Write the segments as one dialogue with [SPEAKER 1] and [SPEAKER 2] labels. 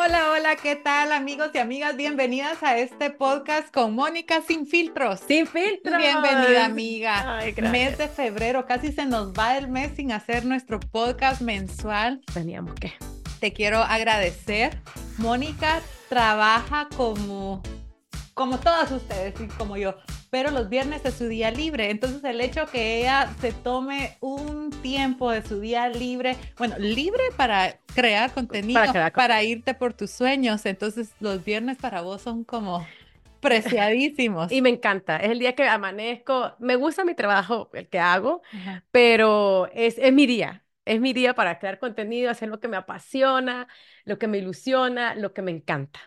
[SPEAKER 1] Hola, hola, ¿qué tal amigos y amigas? Bienvenidas a este podcast con Mónica Sin Filtros.
[SPEAKER 2] Sin filtros.
[SPEAKER 1] Bienvenida amiga.
[SPEAKER 2] Ay,
[SPEAKER 1] mes de febrero, casi se nos va el mes sin hacer nuestro podcast mensual.
[SPEAKER 2] Teníamos que.
[SPEAKER 1] Te quiero agradecer. Mónica trabaja como, como todas ustedes y como yo, pero los viernes es su día libre. Entonces el hecho que ella se tome un tiempo de su día libre, bueno, libre para crear contenido,
[SPEAKER 2] Para crear
[SPEAKER 1] para irte por tus sueños. Entonces los viernes para vos son como preciadísimos.
[SPEAKER 2] Y me encanta. Es el día que amanezco. Me gusta mi trabajo, el que hago,
[SPEAKER 1] Ajá.
[SPEAKER 2] pero es, es mi día. Es mi día para crear contenido, hacer lo que me apasiona, lo que me ilusiona, lo que me encanta.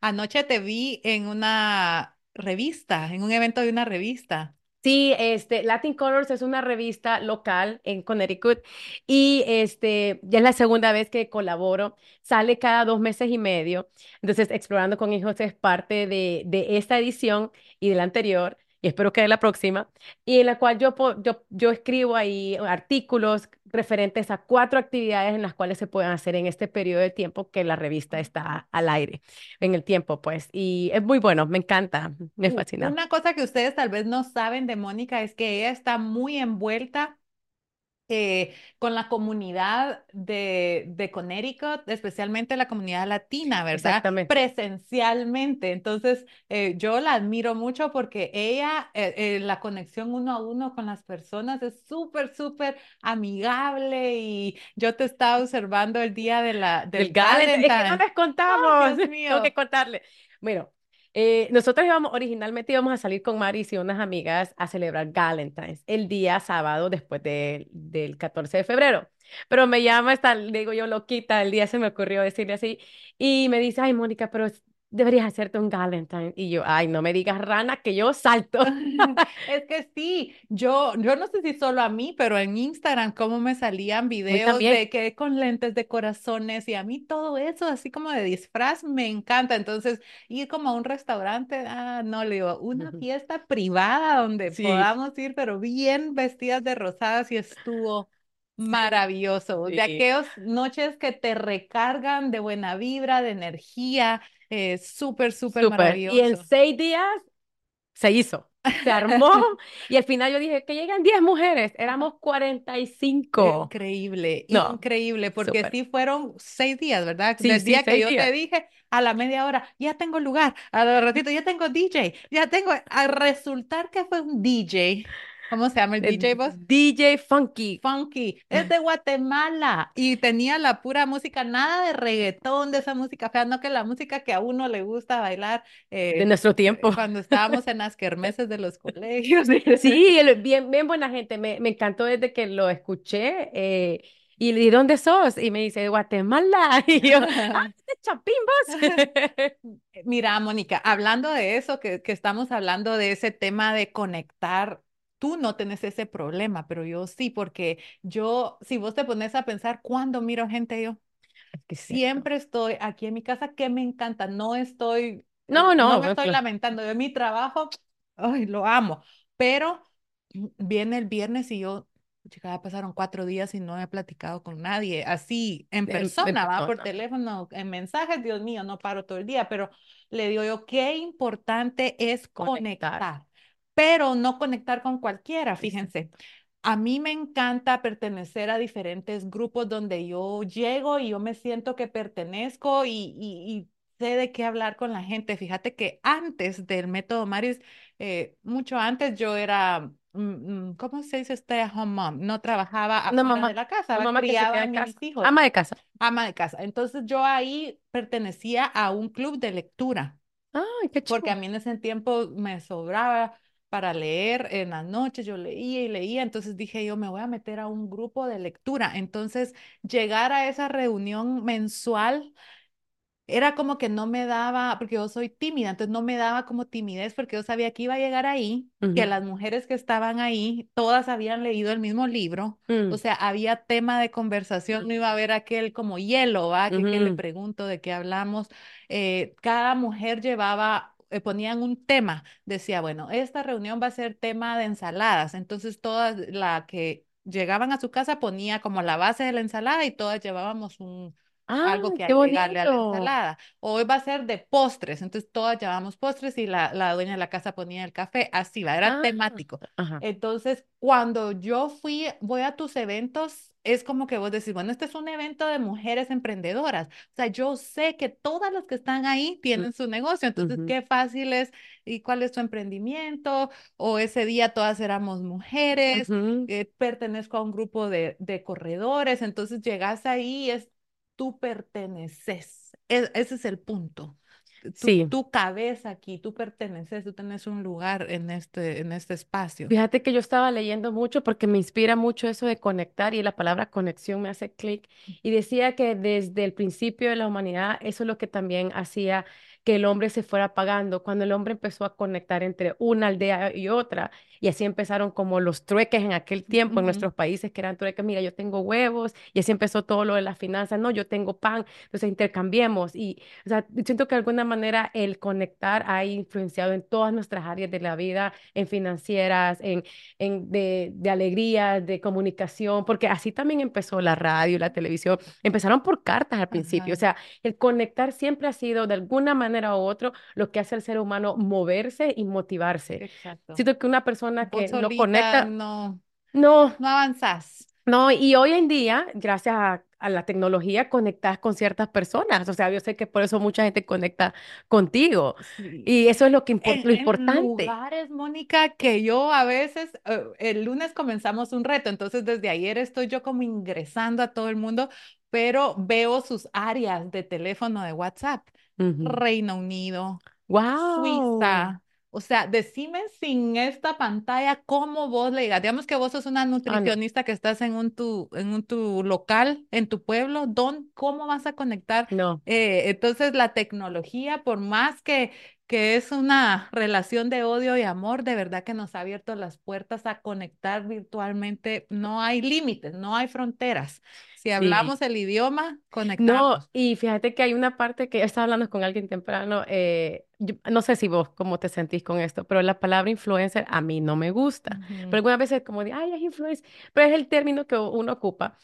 [SPEAKER 1] Anoche te vi en una revista, en un evento de una revista.
[SPEAKER 2] Sí, este, Latin Colors es una revista local en Connecticut y este, ya es la segunda vez que colaboro, sale cada dos meses y medio, entonces Explorando con Hijos es parte de, de esta edición y de la anterior y espero que de la próxima, y en la cual yo, yo, yo escribo ahí artículos referentes a cuatro actividades en las cuales se pueden hacer en este periodo de tiempo que la revista está al aire, en el tiempo pues, y es muy bueno, me encanta, me fascina.
[SPEAKER 1] Una cosa que ustedes tal vez no saben de Mónica es que ella está muy envuelta eh, con la comunidad de, de Connecticut, especialmente la comunidad latina, ¿verdad?
[SPEAKER 2] Exactamente.
[SPEAKER 1] Presencialmente. Entonces, eh, yo la admiro mucho porque ella, eh, eh, la conexión uno a uno con las personas es súper, súper amigable y yo te estaba observando el día de la, del
[SPEAKER 2] Del Galentine. Es que no les contamos.
[SPEAKER 1] Ay, Dios
[SPEAKER 2] Tengo
[SPEAKER 1] mío.
[SPEAKER 2] que contarle. Bueno, eh, nosotros íbamos, originalmente íbamos a salir con Maris y unas amigas a celebrar Galentine's el día sábado después de- del 14 de febrero. Pero me llama esta, le digo yo, loquita, el día se me ocurrió decirle así. Y me dice, ay, Mónica, pero deberías hacerte un Galentine. Y yo, ay, no me digas rana, que yo salto.
[SPEAKER 1] Es que sí, yo, yo no sé si solo a mí, pero en Instagram cómo me salían videos de que con lentes de corazones y a mí todo eso así como de disfraz me encanta. Entonces, ir como a un restaurante, ah, no, le digo, una fiesta privada donde
[SPEAKER 2] Sí.
[SPEAKER 1] podamos ir, pero bien vestidas de rosadas y estuvo maravilloso. De
[SPEAKER 2] Sí.
[SPEAKER 1] aquellas noches que te recargan de buena vibra, de energía, eh, súper, súper
[SPEAKER 2] Súper. Y en
[SPEAKER 1] maravilloso.
[SPEAKER 2] seis días se hizo, se armó. Y al final yo dije que llegan 10 mujeres, éramos 45.
[SPEAKER 1] Increíble,
[SPEAKER 2] No,
[SPEAKER 1] increíble, porque
[SPEAKER 2] súper.
[SPEAKER 1] sí fueron seis días, ¿verdad?
[SPEAKER 2] Sí,
[SPEAKER 1] Del
[SPEAKER 2] sí,
[SPEAKER 1] día que yo te dije, a la media hora, ya tengo lugar, a los ratito, ya tengo DJ, ya tengo, a resultar que fue un DJ, ¿cómo se llama el
[SPEAKER 2] El
[SPEAKER 1] DJ vos?
[SPEAKER 2] DJ Funky.
[SPEAKER 1] Funky, es de Guatemala y tenía la pura música, nada de reggaetón, de esa música fea, no que la música que a uno le gusta bailar
[SPEAKER 2] De
[SPEAKER 1] eh,
[SPEAKER 2] nuestro tiempo.
[SPEAKER 1] cuando estábamos en las kermeses de los colegios.
[SPEAKER 2] Sí, bien, bien buena gente. Me, me encantó desde que lo escuché. eh, y le ¿dónde sos? Y me dice, de Guatemala. Y yo, ¡ah, de Chapimbos!
[SPEAKER 1] Mira, Mónica, hablando de eso, que, que estamos hablando de ese tema de conectar, tú no tenés ese problema, pero yo sí, porque yo, si vos te pones a pensar, ¿cuándo miro gente yo?
[SPEAKER 2] Es que.
[SPEAKER 1] Siempre estoy aquí en mi casa, que me encanta, no estoy,
[SPEAKER 2] No,
[SPEAKER 1] eh, no
[SPEAKER 2] no,
[SPEAKER 1] me estoy lamentando de mi trabajo, ay, lo amo, pero viene el viernes y yo, ya pasaron cuatro días y no he platicado con nadie, así en persona, va por teléfono, en mensajes, Dios mío, no paro todo el día, pero le digo yo, qué importante es
[SPEAKER 2] Conectar.
[SPEAKER 1] conectar, pero no conectar con cualquiera, fíjense. A mí me encanta pertenecer a diferentes grupos donde yo llego y yo me siento que pertenezco y, y- y sé de qué hablar con la gente. Fíjate que antes del método Maris, eh, mucho antes yo era, mm, mm, ¿cómo se dice stay at home mom? No trabajaba afuera
[SPEAKER 2] mamá,
[SPEAKER 1] de la casa,
[SPEAKER 2] mamá
[SPEAKER 1] criaba a mis
[SPEAKER 2] casa.
[SPEAKER 1] hijos,
[SPEAKER 2] Ama de casa.
[SPEAKER 1] ama de casa. Entonces yo ahí pertenecía a un club de lectura
[SPEAKER 2] Ay, qué
[SPEAKER 1] porque a mí en ese tiempo me sobraba para leer en las noches, yo leía y leía, entonces dije yo me voy a meter a un grupo de lectura. Entonces, llegar a esa reunión mensual era como que no me daba, porque yo soy tímida, entonces no me daba como timidez porque yo sabía que iba a llegar ahí, que
[SPEAKER 2] Ujú.
[SPEAKER 1] las mujeres que estaban ahí, todas habían leído el mismo libro,
[SPEAKER 2] Mm,
[SPEAKER 1] o sea, había tema de conversación, no iba a haber aquel como hielo, ¿va? Que, que le pregunto de qué hablamos. Eh, cada mujer llevaba, eh, ponían un tema, decía, bueno, esta reunión va a ser tema de ensaladas, entonces todas la que llegaban a su casa ponía como la base de la ensalada y todas llevábamos un
[SPEAKER 2] Ah,
[SPEAKER 1] algo que agregarle a la ensalada. Hoy va a ser de postres, entonces todas llevamos postres y la, la dueña de la casa ponía el café, así va, era
[SPEAKER 2] Ah,
[SPEAKER 1] temático.
[SPEAKER 2] ajá.
[SPEAKER 1] Entonces, cuando yo fui, voy a tus eventos, es como que vos decís, bueno, este es un evento de mujeres emprendedoras. O sea, yo sé que todas las que están ahí tienen su negocio, entonces qué fácil es, ¿y cuál es tu emprendimiento? O ese día todas éramos mujeres, eh, pertenezco a un grupo de, de corredores, entonces llegas ahí, es tú perteneces. Es- ese es el punto. Tu,
[SPEAKER 2] Sí.
[SPEAKER 1] tu cabeza aquí, tú perteneces, tú tienes un lugar en este, en este espacio.
[SPEAKER 2] Fíjate que yo estaba leyendo mucho porque me inspira mucho eso de conectar y la palabra conexión me hace clic. Y decía que desde el principio de la humanidad eso es lo que también hacía que el hombre se fuera apagando. Cuando el hombre empezó a conectar entre una aldea y otra, y así empezaron como los trueques en aquel tiempo en
[SPEAKER 1] Ujú,
[SPEAKER 2] nuestros países que eran trueques, mira, yo tengo huevos, y así empezó todo lo de las finanzas, no, yo tengo pan, entonces intercambiemos. Y o sea, siento que de alguna manera el conectar ha influenciado en todas nuestras áreas de la vida en financieras, en, en de, de alegría, de comunicación, porque así también empezó la radio la televisión. Empezaron por cartas al principio, o
[SPEAKER 1] Ajá,
[SPEAKER 2] sea, el conectar siempre ha sido de alguna manera u otra lo que hace al ser humano moverse y motivarse.
[SPEAKER 1] exacto.
[SPEAKER 2] Siento que una persona
[SPEAKER 1] Vos
[SPEAKER 2] que no
[SPEAKER 1] solita
[SPEAKER 2] conecta,
[SPEAKER 1] no,
[SPEAKER 2] no,
[SPEAKER 1] no avanzás.
[SPEAKER 2] no, y hoy en día, gracias a, a la tecnología, conectas con ciertas personas. O sea, yo sé que por eso mucha gente conecta contigo.
[SPEAKER 1] Sí.
[SPEAKER 2] Y eso es lo que impor-
[SPEAKER 1] En,
[SPEAKER 2] lo
[SPEAKER 1] en
[SPEAKER 2] importante.
[SPEAKER 1] lugares, Mónica, que yo a veces, eh, el lunes comenzamos un reto, entonces desde ayer estoy yo como ingresando a todo el mundo, pero veo sus áreas de teléfono de WhatsApp. Reino Unido,
[SPEAKER 2] Wow.
[SPEAKER 1] Suiza. O sea, decime sin esta pantalla cómo vos le digas. Digamos que vos sos una
[SPEAKER 2] Ah, no.
[SPEAKER 1] nutricionista que estás en un tu, en un tu local, en tu pueblo, ¿dónde, cómo vas a conectar?
[SPEAKER 2] No.
[SPEAKER 1] Eh, entonces, la tecnología, por más que, que es una relación de odio y amor, de verdad que nos ha abierto las puertas a conectar virtualmente. No hay límites, no hay fronteras. Si
[SPEAKER 2] Sí.
[SPEAKER 1] hablamos el idioma,
[SPEAKER 2] No,
[SPEAKER 1] conectamos.
[SPEAKER 2] y fíjate que hay una parte que estaba hablando con alguien temprano, eh, yo- no sé si vos cómo te sentís con esto, pero la palabra influencer a mí no me gusta. Pero
[SPEAKER 1] Ujú,
[SPEAKER 2] algunas veces como de, ay, es influencer, pero es el término que uno ocupa.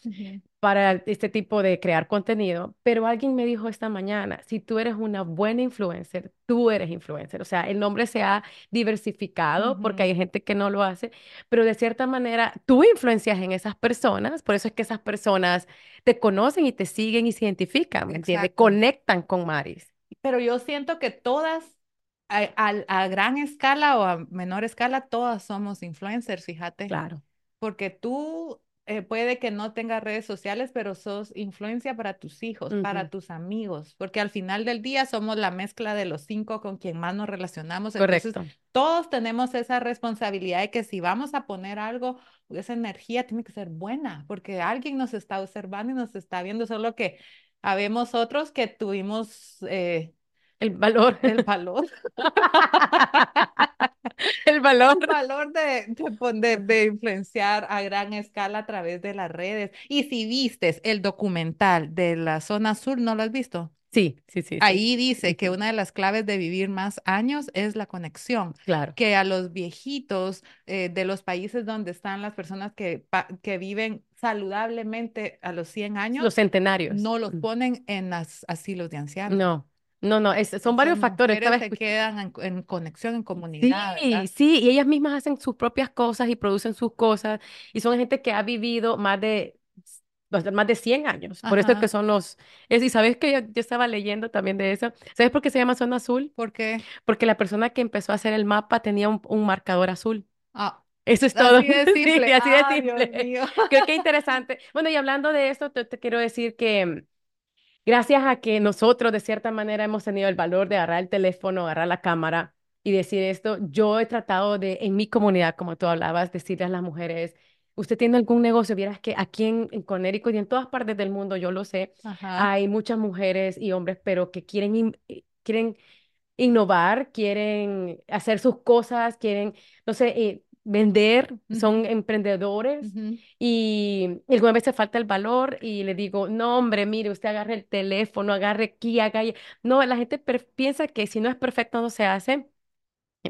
[SPEAKER 2] para este tipo de crear contenido, pero alguien me dijo esta mañana, si tú eres una buena influencer, tú eres influencer. O sea, el nombre se ha diversificado porque hay gente que no lo hace, pero de cierta manera tú influencias en esas personas, por eso es que esas personas te conocen y te siguen y se identifican, ¿me entiendes? Conectan con Maris.
[SPEAKER 1] Pero yo siento que todas, a, a- a gran escala o a menor escala, todas somos influencers, fíjate.
[SPEAKER 2] Claro,
[SPEAKER 1] Porque tú eh, puede que no tengas redes sociales, pero sos influencia para tus hijos, para tus amigos, porque al final del día somos la mezcla de los cinco con quien más nos relacionamos. Entonces,
[SPEAKER 2] correcto.
[SPEAKER 1] todos tenemos esa responsabilidad de que si vamos a poner algo, esa energía tiene que ser buena, porque alguien nos está observando y nos está viendo, solo que habemos otros que tuvimos eh,
[SPEAKER 2] El valor.
[SPEAKER 1] el valor
[SPEAKER 2] El valor.
[SPEAKER 1] el valor de, de, influenciar a gran escala a través de las redes. Y si vistes el documental de la zona sur, ¿no lo has visto?
[SPEAKER 2] Sí, sí, sí, sí.
[SPEAKER 1] Ahí dice que una de las claves de vivir más años es la conexión,
[SPEAKER 2] Claro,
[SPEAKER 1] que a los viejitos eh, de los países donde están las personas que, que viven saludablemente a los 100
[SPEAKER 2] los
[SPEAKER 1] años,
[SPEAKER 2] centenarios.
[SPEAKER 1] no los ponen en los asilos de ancianos.
[SPEAKER 2] No, no, no, es- son varios factores.
[SPEAKER 1] mujeres se quedan en, en conexión, en comunidad,
[SPEAKER 2] Sí,
[SPEAKER 1] ¿verdad?
[SPEAKER 2] sí, y ellas mismas hacen sus propias cosas y producen sus cosas y son gente que ha vivido más de, más de 100 años. Por eso es que son los... Es, y sabes que yo, yo estaba leyendo también de eso. ¿Sabes por qué se llama zona azul?
[SPEAKER 1] ¿Por qué?
[SPEAKER 2] Porque la persona que empezó a hacer el mapa tenía un, un marcador azul.
[SPEAKER 1] Ah,
[SPEAKER 2] Eso es todo.
[SPEAKER 1] así de
[SPEAKER 2] Sí,
[SPEAKER 1] simple.
[SPEAKER 2] así de
[SPEAKER 1] Ah, Dios
[SPEAKER 2] simple.
[SPEAKER 1] mío.
[SPEAKER 2] Creo que interesante. Bueno, y hablando de esto, te, te quiero decir que Gracias a que nosotros de cierta manera hemos tenido el valor de agarrar el teléfono, agarrar la cámara y decir esto, yo he tratado de, en mi comunidad, como tú hablabas, decirle a las mujeres, usted tiene algún negocio, vieras que aquí en, en Connecticut y en todas partes del mundo, yo lo sé,
[SPEAKER 1] Ajá.
[SPEAKER 2] hay muchas mujeres y hombres, pero que quieren, in- eh, quieren innovar, quieren hacer sus cosas, quieren, no sé, eh, vender, son emprendedores y alguna vez se falta el valor y le digo, no, hombre, mire, usted agarre el teléfono, agarre aquí, haga allá". No, la gente piensa que si no es perfecto no se hace.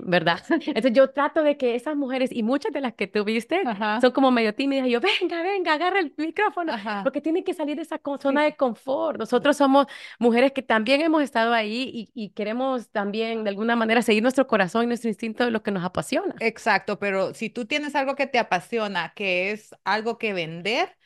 [SPEAKER 2] ¿Verdad? Entonces yo trato de que esas mujeres, y muchas de las que tuviste,
[SPEAKER 1] Ajá,
[SPEAKER 2] son como medio tímidas, y yo, venga, venga, agarra el micrófono,
[SPEAKER 1] ajá.
[SPEAKER 2] porque tienen que salir de esa zona
[SPEAKER 1] Sí.
[SPEAKER 2] de confort. Nosotros somos mujeres que también hemos estado ahí y, y queremos también, de alguna manera, seguir nuestro corazón y nuestro instinto de lo que nos apasiona.
[SPEAKER 1] Exacto, pero si tú tienes algo que te apasiona, que es algo que vender,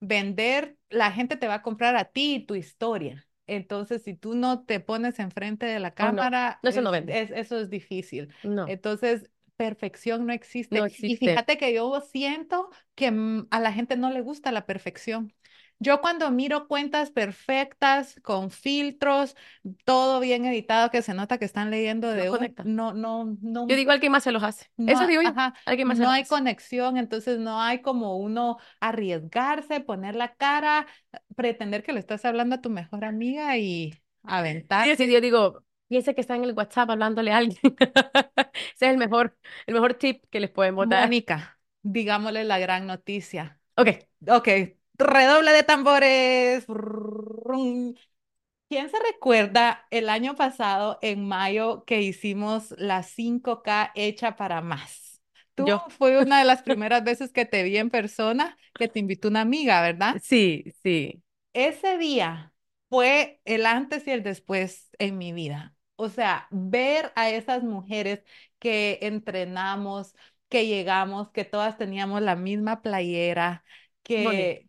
[SPEAKER 1] vender, la gente te va a comprar a ti y tu historia. Entonces, si tú no te pones enfrente de la
[SPEAKER 2] Oh, no,
[SPEAKER 1] cámara,
[SPEAKER 2] eso no
[SPEAKER 1] es,
[SPEAKER 2] vende.
[SPEAKER 1] es- eso es difícil.
[SPEAKER 2] No,
[SPEAKER 1] Entonces, perfección no
[SPEAKER 2] no
[SPEAKER 1] existe. Y
[SPEAKER 2] existe.
[SPEAKER 1] fíjate que yo siento que mm, a la gente no le gusta la perfección. Yo cuando miro cuentas perfectas, con filtros, todo bien editado, que se nota que están leyendo
[SPEAKER 2] No
[SPEAKER 1] de un,
[SPEAKER 2] conecta.
[SPEAKER 1] no, no,
[SPEAKER 2] Yo
[SPEAKER 1] no
[SPEAKER 2] digo, alguien más se los hace.
[SPEAKER 1] no,
[SPEAKER 2] Eso digo yo,
[SPEAKER 1] ajá,
[SPEAKER 2] alguien más se
[SPEAKER 1] no hay
[SPEAKER 2] hace.
[SPEAKER 1] conexión, entonces no hay como uno arriesgarse, poner la cara, pretender que le estás hablando a tu mejor amiga y
[SPEAKER 2] Sí, sí,
[SPEAKER 1] aventarse.
[SPEAKER 2] yo digo, piense que está en el WhatsApp hablándole a alguien. Ese es el mejor, el mejor tip que les podemos dar.
[SPEAKER 1] Mónica, digámosle la gran noticia.
[SPEAKER 2] Ok,
[SPEAKER 1] Ok, redoble de tambores. ¿Quién se recuerda el año pasado, en mayo, que hicimos la 5K hecha para más? Tú
[SPEAKER 2] yo.
[SPEAKER 1] fue una de las primeras veces que te vi en persona, que te invitó una amiga, ¿verdad?
[SPEAKER 2] Sí, sí.
[SPEAKER 1] Ese día fue el antes y el después en mi vida. O sea, ver a esas mujeres que entrenamos, que llegamos, que todas teníamos la misma playera. Que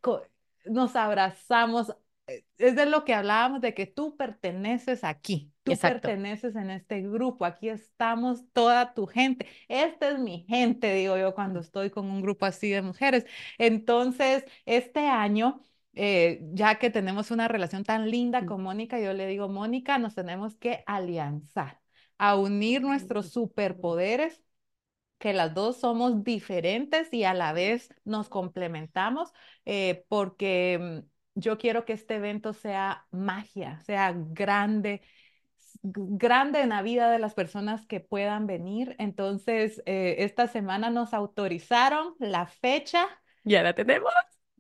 [SPEAKER 1] nos abrazamos. eh, Es de lo que hablábamos, de que tú perteneces aquí, tú
[SPEAKER 2] Exacto.
[SPEAKER 1] perteneces en este grupo, aquí estamos toda tu gente. Esta es mi gente, digo yo, cuando estoy con un grupo así de mujeres. Entonces, este año eh, ya que tenemos una relación tan linda con Mónica, yo le digo, Mónica, nos tenemos que alianzar, a unir nuestros superpoderes, que las dos somos diferentes y a la vez nos complementamos, eh, porque mm, yo quiero que este evento sea magia, sea grande grande en la vida de las personas que puedan venir. Entonces, eh, esta semana nos autorizaron la fecha,
[SPEAKER 2] Ya la tenemos.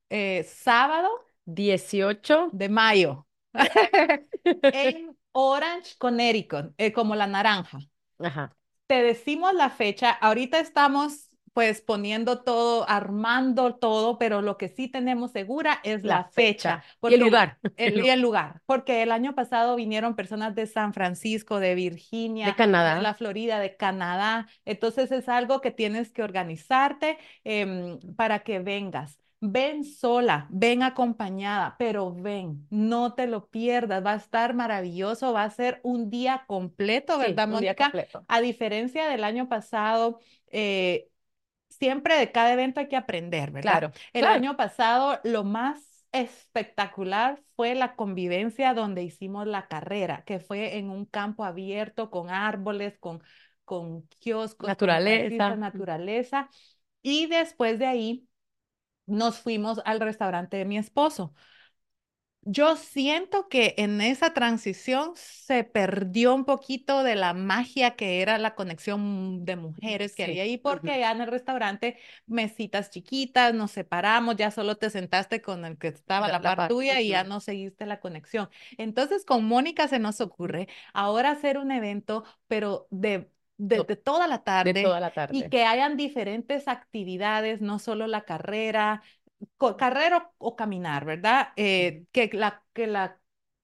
[SPEAKER 1] eh, sábado
[SPEAKER 2] 18.
[SPEAKER 1] de mayo en Orange, Connecticut, eh, como la naranja.
[SPEAKER 2] Ajá.
[SPEAKER 1] Te decimos la fecha, ahorita estamos pues poniendo todo, armando todo, pero lo que sí tenemos segura es
[SPEAKER 2] La
[SPEAKER 1] la fecha,
[SPEAKER 2] fecha. Y el lugar. El
[SPEAKER 1] y
[SPEAKER 2] lugar.
[SPEAKER 1] el lugar, porque el año pasado vinieron personas de San Francisco, de
[SPEAKER 2] De
[SPEAKER 1] Virginia, de
[SPEAKER 2] Canadá.
[SPEAKER 1] la Florida, de Canadá, entonces es algo que tienes que organizarte em, para que vengas. Ven sola, ven acompañada, pero ven, no te lo pierdas, va a estar maravilloso, va a ser un día completo, ¿verdad, Mónica?
[SPEAKER 2] completo.
[SPEAKER 1] A diferencia del año pasado, eh, siempre de cada evento hay que aprender, ¿verdad?
[SPEAKER 2] Claro,
[SPEAKER 1] El
[SPEAKER 2] claro.
[SPEAKER 1] año pasado lo más espectacular fue la convivencia donde hicimos la carrera, que fue en un campo abierto con árboles, con, con kioscos, con
[SPEAKER 2] Naturaleza.
[SPEAKER 1] naturaleza. Y después de ahí nos fuimos al restaurante de mi esposo. Yo siento que en esa transición se perdió un poquito de la magia que era la conexión de mujeres que había ahí, porque
[SPEAKER 2] ujú.
[SPEAKER 1] allá en el restaurante, mesitas chiquitas, nos separamos, ya solo te sentaste con el que estaba
[SPEAKER 2] La,
[SPEAKER 1] la
[SPEAKER 2] la
[SPEAKER 1] par tuya y ya no seguiste la conexión. Entonces, con Mónica se nos ocurre ahora hacer un evento, pero de, de,
[SPEAKER 2] To-
[SPEAKER 1] de toda la
[SPEAKER 2] De
[SPEAKER 1] tarde
[SPEAKER 2] toda la
[SPEAKER 1] y que hayan diferentes actividades, no solo la carrera carrera o, o caminar, ¿verdad? Eh, que la, que la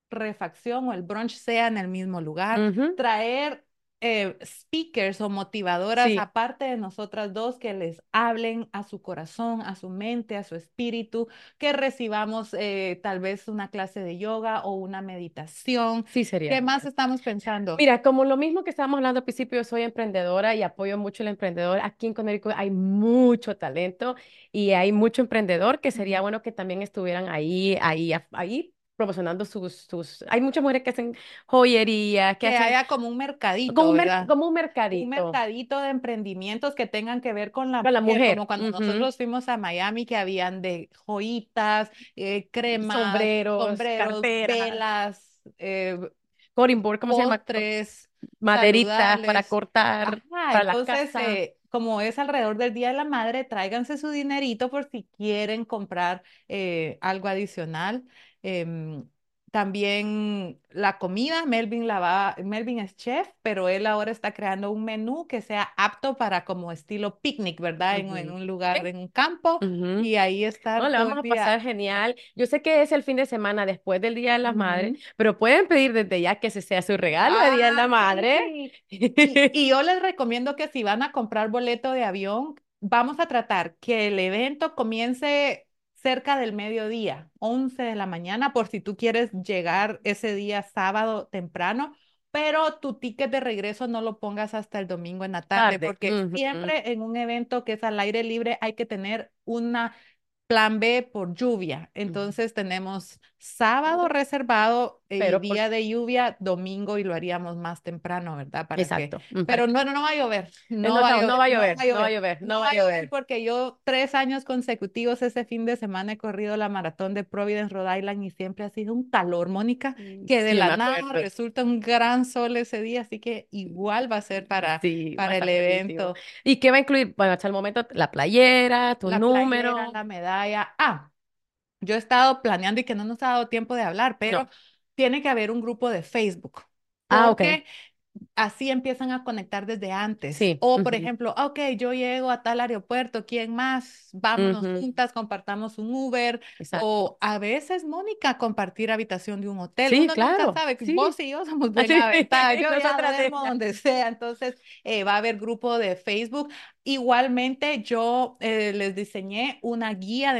[SPEAKER 1] refacción o el brunch sea en el mismo lugar, traer eh, speakers o motivadoras
[SPEAKER 2] Sí,
[SPEAKER 1] aparte de nosotras dos que les hablen a su corazón, a su mente, a su espíritu, que recibamos eh, tal vez una clase de yoga o una meditación.
[SPEAKER 2] sí
[SPEAKER 1] ¿Qué
[SPEAKER 2] sería.
[SPEAKER 1] más estamos pensando?
[SPEAKER 2] Mira, como lo mismo que estábamos hablando al principio, yo soy emprendedora y apoyo mucho el emprendedor. Aquí en Connecticut hay mucho talento y hay mucho emprendedor que sería bueno que también estuvieran ahí, ahí, ahí promocionando sus, sus... Hay muchas mujeres que hacen joyería, que
[SPEAKER 1] Que
[SPEAKER 2] hacen
[SPEAKER 1] haya como un
[SPEAKER 2] como
[SPEAKER 1] mercadito,
[SPEAKER 2] un, mer-
[SPEAKER 1] ¿verdad?
[SPEAKER 2] como un
[SPEAKER 1] un
[SPEAKER 2] mercadito
[SPEAKER 1] mercadito de emprendimientos que tengan que ver con la
[SPEAKER 2] para la
[SPEAKER 1] mujer, como cuando nosotros fuimos a Miami, que habían de joyitas, eh, cremas,
[SPEAKER 2] Sombreros,
[SPEAKER 1] sombreros,
[SPEAKER 2] carteras,
[SPEAKER 1] velas, eh,
[SPEAKER 2] cutting board, ¿cómo se llama? Maderitas para
[SPEAKER 1] saludables.
[SPEAKER 2] cortar,
[SPEAKER 1] Ajá,
[SPEAKER 2] para la
[SPEAKER 1] entonces,
[SPEAKER 2] casa.
[SPEAKER 1] eh, como es alrededor del Día de la Madre, tráiganse su dinerito por si quieren comprar eh, algo adicional. Em, también la comida, Melvin la va, Melvin es chef, pero él ahora está creando un menú que sea apto para como estilo picnic, ¿verdad? En, en
[SPEAKER 2] Ujú.
[SPEAKER 1] un
[SPEAKER 2] Sí.
[SPEAKER 1] lugar, en un campo,
[SPEAKER 2] Ujú.
[SPEAKER 1] y ahí
[SPEAKER 2] No,
[SPEAKER 1] estar
[SPEAKER 2] la vamos a pasar genial. Yo sé que es el fin de semana después del Día de las Madres,
[SPEAKER 1] Ujú.
[SPEAKER 2] pero pueden pedir desde ya que ese sea su regalo de Día de la Madre.
[SPEAKER 1] Ay, y, y yo les recomiendo que si van a comprar boleto de avión, vamos a tratar que el evento comience cerca del mediodía, 11 de la mañana, por si tú quieres llegar ese día sábado temprano, pero tu ticket de regreso no lo pongas hasta el domingo en la tarde,
[SPEAKER 2] Tarde.
[SPEAKER 1] porque siempre en un evento que es al aire libre hay que tener una plan B por lluvia. Entonces tenemos sábado reservado
[SPEAKER 2] Pero por...
[SPEAKER 1] día de lluvia domingo y lo haríamos más temprano, ¿verdad? Para
[SPEAKER 2] Exacto.
[SPEAKER 1] Pero no, no, no va a llover,
[SPEAKER 2] Eh,
[SPEAKER 1] no
[SPEAKER 2] No,
[SPEAKER 1] va a
[SPEAKER 2] no
[SPEAKER 1] llover,
[SPEAKER 2] va a
[SPEAKER 1] no
[SPEAKER 2] llover,
[SPEAKER 1] va a
[SPEAKER 2] no va a
[SPEAKER 1] llover. No
[SPEAKER 2] va a
[SPEAKER 1] llover porque yo tres años consecutivos ese fin de semana he corrido la maratón de Providence, Rhode Island y siempre ha sido un calor, Mónica,
[SPEAKER 2] Mm,
[SPEAKER 1] que de
[SPEAKER 2] Sí,
[SPEAKER 1] la nada
[SPEAKER 2] acuerdo.
[SPEAKER 1] resulta un gran sol ese día, así que igual va a ser para,
[SPEAKER 2] Sí,
[SPEAKER 1] para el
[SPEAKER 2] buenísimo.
[SPEAKER 1] evento.
[SPEAKER 2] ¿Y qué va a incluir? Bueno, hasta el momento la playera, tu
[SPEAKER 1] La playera,
[SPEAKER 2] número.
[SPEAKER 1] la medalla. Ah, yo he estado planeando y que no nos ha dado tiempo de hablar, pero
[SPEAKER 2] No.
[SPEAKER 1] tiene que haber un grupo de Facebook,
[SPEAKER 2] Ah, ok.
[SPEAKER 1] así empiezan a conectar desde antes.
[SPEAKER 2] Sí.
[SPEAKER 1] O, por
[SPEAKER 2] ujú,
[SPEAKER 1] ejemplo, ok, yo llego a tal aeropuerto, ¿quién más? Vámonos juntas, compartamos un Uber.
[SPEAKER 2] Exacto.
[SPEAKER 1] O a veces, Mónica, compartir habitación de un hotel.
[SPEAKER 2] Sí,
[SPEAKER 1] Uno nunca
[SPEAKER 2] claro.
[SPEAKER 1] sabe,
[SPEAKER 2] Sí.
[SPEAKER 1] vos y yo somos bien aventadas. Yo ya donde sea. Entonces, eh, va a haber grupo de Facebook. Igualmente, yo eh, les diseñé una guía de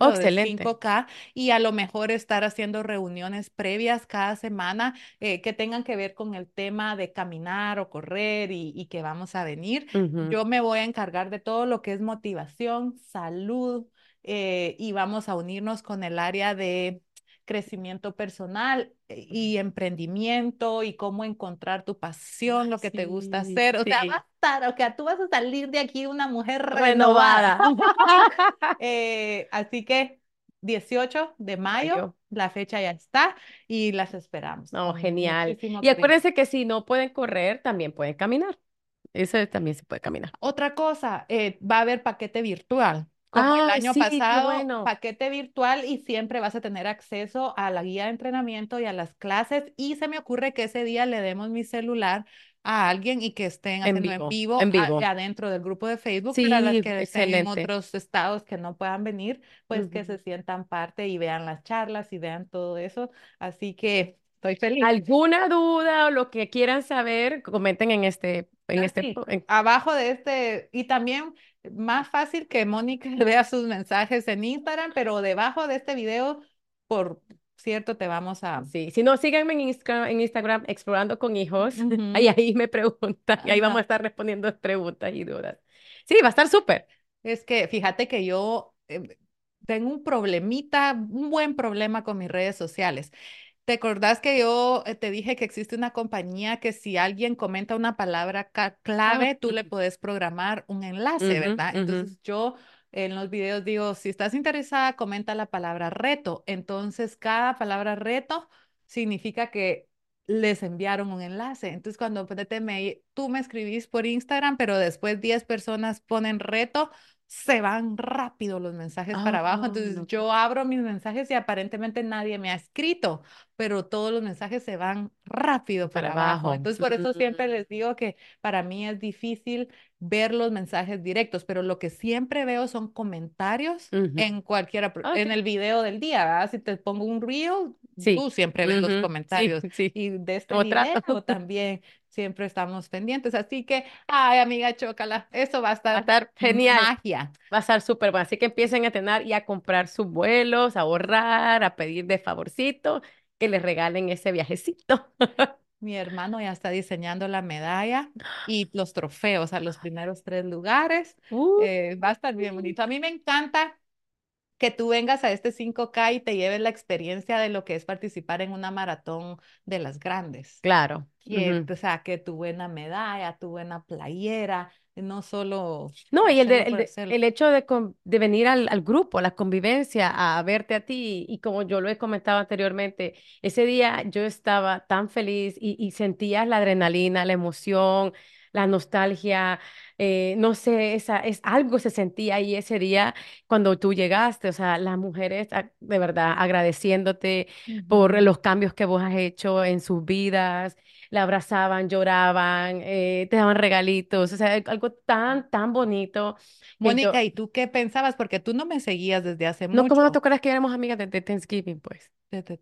[SPEAKER 2] Oh,
[SPEAKER 1] entrenamiento de
[SPEAKER 2] excelente.
[SPEAKER 1] 5K y a lo mejor estar haciendo reuniones previas cada semana eh, que tengan que ver con el tema de caminar o correr y, y que vamos a venir. Yo me voy a encargar de todo lo que es motivación, salud eh, y vamos a unirnos con el área de crecimiento personal eh, y emprendimiento y cómo encontrar tu pasión, lo que te gusta hacer. O sea,
[SPEAKER 2] sí.
[SPEAKER 1] va a estar, o sea, tú vas a salir de aquí una mujer renovada.
[SPEAKER 2] Renovada.
[SPEAKER 1] Eh, así que 18 de mayo,
[SPEAKER 2] Mayo.
[SPEAKER 1] la fecha ya está y las esperamos.
[SPEAKER 2] No, genial.
[SPEAKER 1] muchísimo
[SPEAKER 2] Y acuérdense que si no pueden correr, también pueden caminar. Eso también se puede caminar.
[SPEAKER 1] Otra cosa, eh, va a haber paquete virtual. Como el
[SPEAKER 2] Ay,
[SPEAKER 1] año
[SPEAKER 2] sí,
[SPEAKER 1] pasado,
[SPEAKER 2] bueno.
[SPEAKER 1] paquete virtual y siempre vas a tener acceso a la guía de entrenamiento y a las clases. Y se me ocurre que ese día le demos mi celular a alguien y que estén
[SPEAKER 2] En
[SPEAKER 1] haciendo en
[SPEAKER 2] vivo,
[SPEAKER 1] vivo
[SPEAKER 2] en
[SPEAKER 1] a-
[SPEAKER 2] vivo.
[SPEAKER 1] adentro del grupo de Facebook para las
[SPEAKER 2] Sí,
[SPEAKER 1] que estén en otros estados que no puedan venir, pues que
[SPEAKER 2] Ujú.
[SPEAKER 1] se sientan parte y vean las charlas y vean todo eso. Así que estoy feliz.
[SPEAKER 2] ¿Alguna duda o lo que quieran saber? Comenten en este, en
[SPEAKER 1] Ah,
[SPEAKER 2] este,
[SPEAKER 1] sí,
[SPEAKER 2] en-
[SPEAKER 1] abajo de este, y también más fácil que Mónica vea sus mensajes en Instagram, pero debajo de este video, por cierto, te vamos a...
[SPEAKER 2] Sí, si no, síganme en Instagram, en Instagram Explorando con Hijos.
[SPEAKER 1] Ujú,
[SPEAKER 2] Ahí, ahí me preguntan y ahí vamos a estar respondiendo preguntas y dudas. Sí, va a estar súper.
[SPEAKER 1] Es que fíjate que yo eh, tengo un problemita, un buen problema con mis redes sociales. ¿Te acordás que yo eh, te dije que existe una compañía que si alguien comenta una palabra
[SPEAKER 2] Ah,
[SPEAKER 1] clave, tú le puedes programar un enlace,
[SPEAKER 2] ujú,
[SPEAKER 1] ¿verdad?
[SPEAKER 2] ujú.
[SPEAKER 1] Entonces yo en los videos digo, si estás interesada, comenta la palabra reto. Entonces cada palabra reto significa que les enviaron un enlace. Entonces cuando ponete me- tú me escribís por Instagram, pero después 10 personas ponen reto, se van rápido los mensajes para abajo. Entonces
[SPEAKER 2] no.
[SPEAKER 1] yo abro mis mensajes y aparentemente nadie me ha escrito, pero todos los mensajes se van rápido
[SPEAKER 2] Para
[SPEAKER 1] para abajo.
[SPEAKER 2] abajo.
[SPEAKER 1] Entonces por eso siempre
[SPEAKER 2] Mm,
[SPEAKER 1] les digo que para mí es difícil ver los mensajes directos, pero lo que siempre veo son comentarios en cualquier, apro-
[SPEAKER 2] Ok.
[SPEAKER 1] en el video del día, ¿verdad? Si te pongo un reel,
[SPEAKER 2] Sí.
[SPEAKER 1] tú siempre ves los
[SPEAKER 2] ujú, Sí,
[SPEAKER 1] comentarios.
[SPEAKER 2] sí.
[SPEAKER 1] Y de este
[SPEAKER 2] Otra.
[SPEAKER 1] video también siempre estamos pendientes. Así que, ay, amiga Chócala, eso va a
[SPEAKER 2] Va a
[SPEAKER 1] estar
[SPEAKER 2] estar genial.
[SPEAKER 1] magia.
[SPEAKER 2] Va a estar súper bueno. Así que empiecen a tener y a comprar sus vuelos, a ahorrar, a pedir de favorcito, que les regalen ese viajecito.
[SPEAKER 1] Mi hermano ya está diseñando la medalla y los trofeos a los primeros tres lugares.
[SPEAKER 2] Uh,
[SPEAKER 1] Eh, va a estar bien bonito. A mí me encanta que tú vengas a este 5K y te lleves la experiencia de lo que es participar en una maratón de las grandes.
[SPEAKER 2] claro. Ujú.
[SPEAKER 1] o sea, que tu buena medalla, tu buena playera, no solo
[SPEAKER 2] No, y el, de- el, de- el hecho de, de venir al, al grupo, la convivencia, a verte a ti, y como yo lo he comentado anteriormente, ese día yo estaba tan feliz y, y sentías la adrenalina, la emoción, la nostalgia, eh, no sé, esa, es, algo se sentía ahí ese día cuando tú llegaste, o sea, las mujeres a- de verdad agradeciéndote por los cambios que vos has hecho en sus vidas, la abrazaban, lloraban, eh, te daban regalitos, o sea, algo tan, tan bonito yo,
[SPEAKER 1] Mónica, ¿y tú qué pensabas? Porque tú no me seguías desde hace
[SPEAKER 2] no, ¿cómo no te
[SPEAKER 1] mucho,
[SPEAKER 2] acuerdas que éramos amigas desde Thanksgiving, pues?
[SPEAKER 1] Desde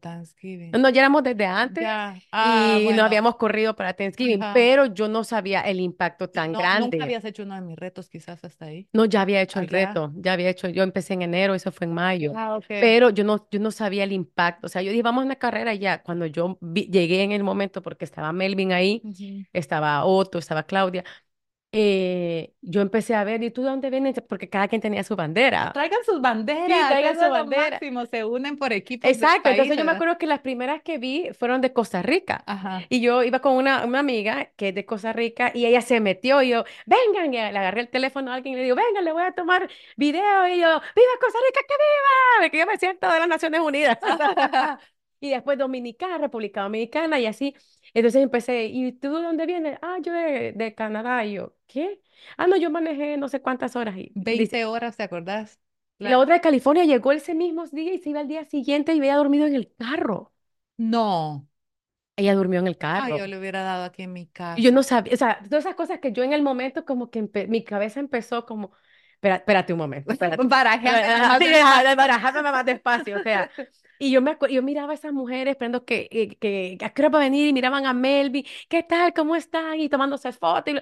[SPEAKER 2] No,
[SPEAKER 1] Thanksgiving.
[SPEAKER 2] no, ya éramos desde antes
[SPEAKER 1] Ya, ah,
[SPEAKER 2] y nos
[SPEAKER 1] bueno,
[SPEAKER 2] habíamos corrido para Thanksgiving,
[SPEAKER 1] ajá.
[SPEAKER 2] pero yo no sabía el impacto tan
[SPEAKER 1] no, nunca
[SPEAKER 2] grande.
[SPEAKER 1] habías hecho uno de mis retos, quizás hasta ahí.
[SPEAKER 2] No, ya había hecho el
[SPEAKER 1] Allá.
[SPEAKER 2] reto, ya había hecho, yo empecé en enero, eso fue en mayo,
[SPEAKER 1] Ah,
[SPEAKER 2] pero yo no, yo no sabía el impacto, o sea, yo dije, vamos a una carrera ya, cuando yo vi- llegué en el momento, porque estaba Melvin ahí, estaba Otto, estaba Claudia, eh, yo empecé a ver, ¿y tú de dónde vienes? Porque cada quien tenía su bandera.
[SPEAKER 1] Traigan sus
[SPEAKER 2] Sí,
[SPEAKER 1] banderas,
[SPEAKER 2] traigan su bandera.
[SPEAKER 1] máximo, se unen por equipos
[SPEAKER 2] Exacto, entonces yo me acuerdo que las primeras que vi fueron de Costa Rica.
[SPEAKER 1] Ajá.
[SPEAKER 2] Y yo iba con una, una amiga que es de Costa Rica y ella se metió y yo, vengan, y le agarré el teléfono a alguien y le digo, vengan, le voy a tomar video y yo, ¡Viva Costa Rica, que viva! Que yo me siento de las Naciones Unidas. Y después Dominicana, República Dominicana y así. Entonces empecé, ¿y tú de dónde vienes? Ah, yo de, de Canadá. Y yo, ¿qué? Ah, no, yo manejé no sé cuántas horas. Y dice,
[SPEAKER 1] 20 horas, ¿te acordás?
[SPEAKER 2] la
[SPEAKER 1] La-
[SPEAKER 2] otra de California llegó ese mismo día y se iba al día siguiente y había dormido en el carro.
[SPEAKER 1] No.
[SPEAKER 2] Ella durmió en el
[SPEAKER 1] Ay, yo
[SPEAKER 2] carro.
[SPEAKER 1] le hubiera dado aquí en mi
[SPEAKER 2] Y yo
[SPEAKER 1] casa.
[SPEAKER 2] no sabía, o sea, todas esas cosas que yo en el momento como que empe- mi cabeza empezó como, espera, espérate un momento, espérate.
[SPEAKER 1] Barajándome más
[SPEAKER 2] Sí,
[SPEAKER 1] despacio.
[SPEAKER 2] barajándome más despacio, o sea, y yo me yo miraba a esas mujeres esperando que, que, que, a qué hora va a venir y miraban a Melvi, ¿qué tal? ¿Cómo están? Y tomándose fotos.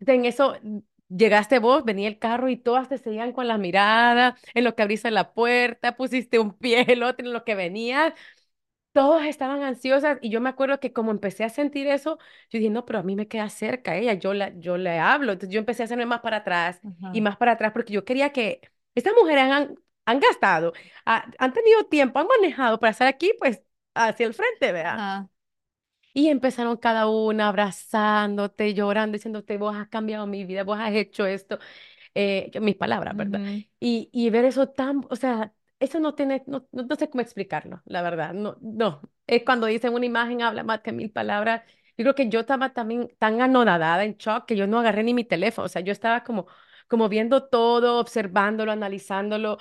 [SPEAKER 2] Y en eso llegaste vos, venía el carro y todas te seguían con la mirada, en lo que abriste la puerta, pusiste un pie, el otro, en lo que venías. Todas estaban ansiosas y yo me acuerdo que como empecé a sentir eso, yo dije, no, pero a mí me queda cerca ella, yo, la, yo le hablo. Entonces yo empecé a hacerme más para atrás y más para atrás porque yo quería que estas mujeres han, han gastado, ha- han tenido tiempo, han manejado para estar aquí, pues hacia el frente, vea.
[SPEAKER 1] Ajá.
[SPEAKER 2] Y empezaron cada una abrazándote, llorando, diciéndote, vos has cambiado mi vida, vos has hecho esto eh, mis palabras, ¿verdad?
[SPEAKER 1] Ujú.
[SPEAKER 2] Y, y ver eso tan, o sea, eso no tiene, no, no, no sé cómo explicarlo, la verdad, no, no, es cuando dicen una imagen habla más que mil palabras. Yo creo que yo estaba también tan anonadada, en shock, que yo no agarré ni mi teléfono, o sea, yo estaba como, como viendo todo, observándolo, analizándolo,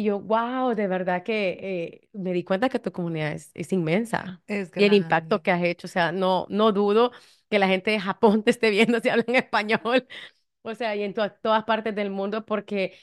[SPEAKER 2] y yo, wow, de verdad que eh, me di cuenta que tu comunidad es, es inmensa.
[SPEAKER 1] Es
[SPEAKER 2] Y el impacto que has hecho, o sea, no, no dudo que la gente de Japón te esté viendo si hablan español, o sea, y en to- todas partes del mundo, porque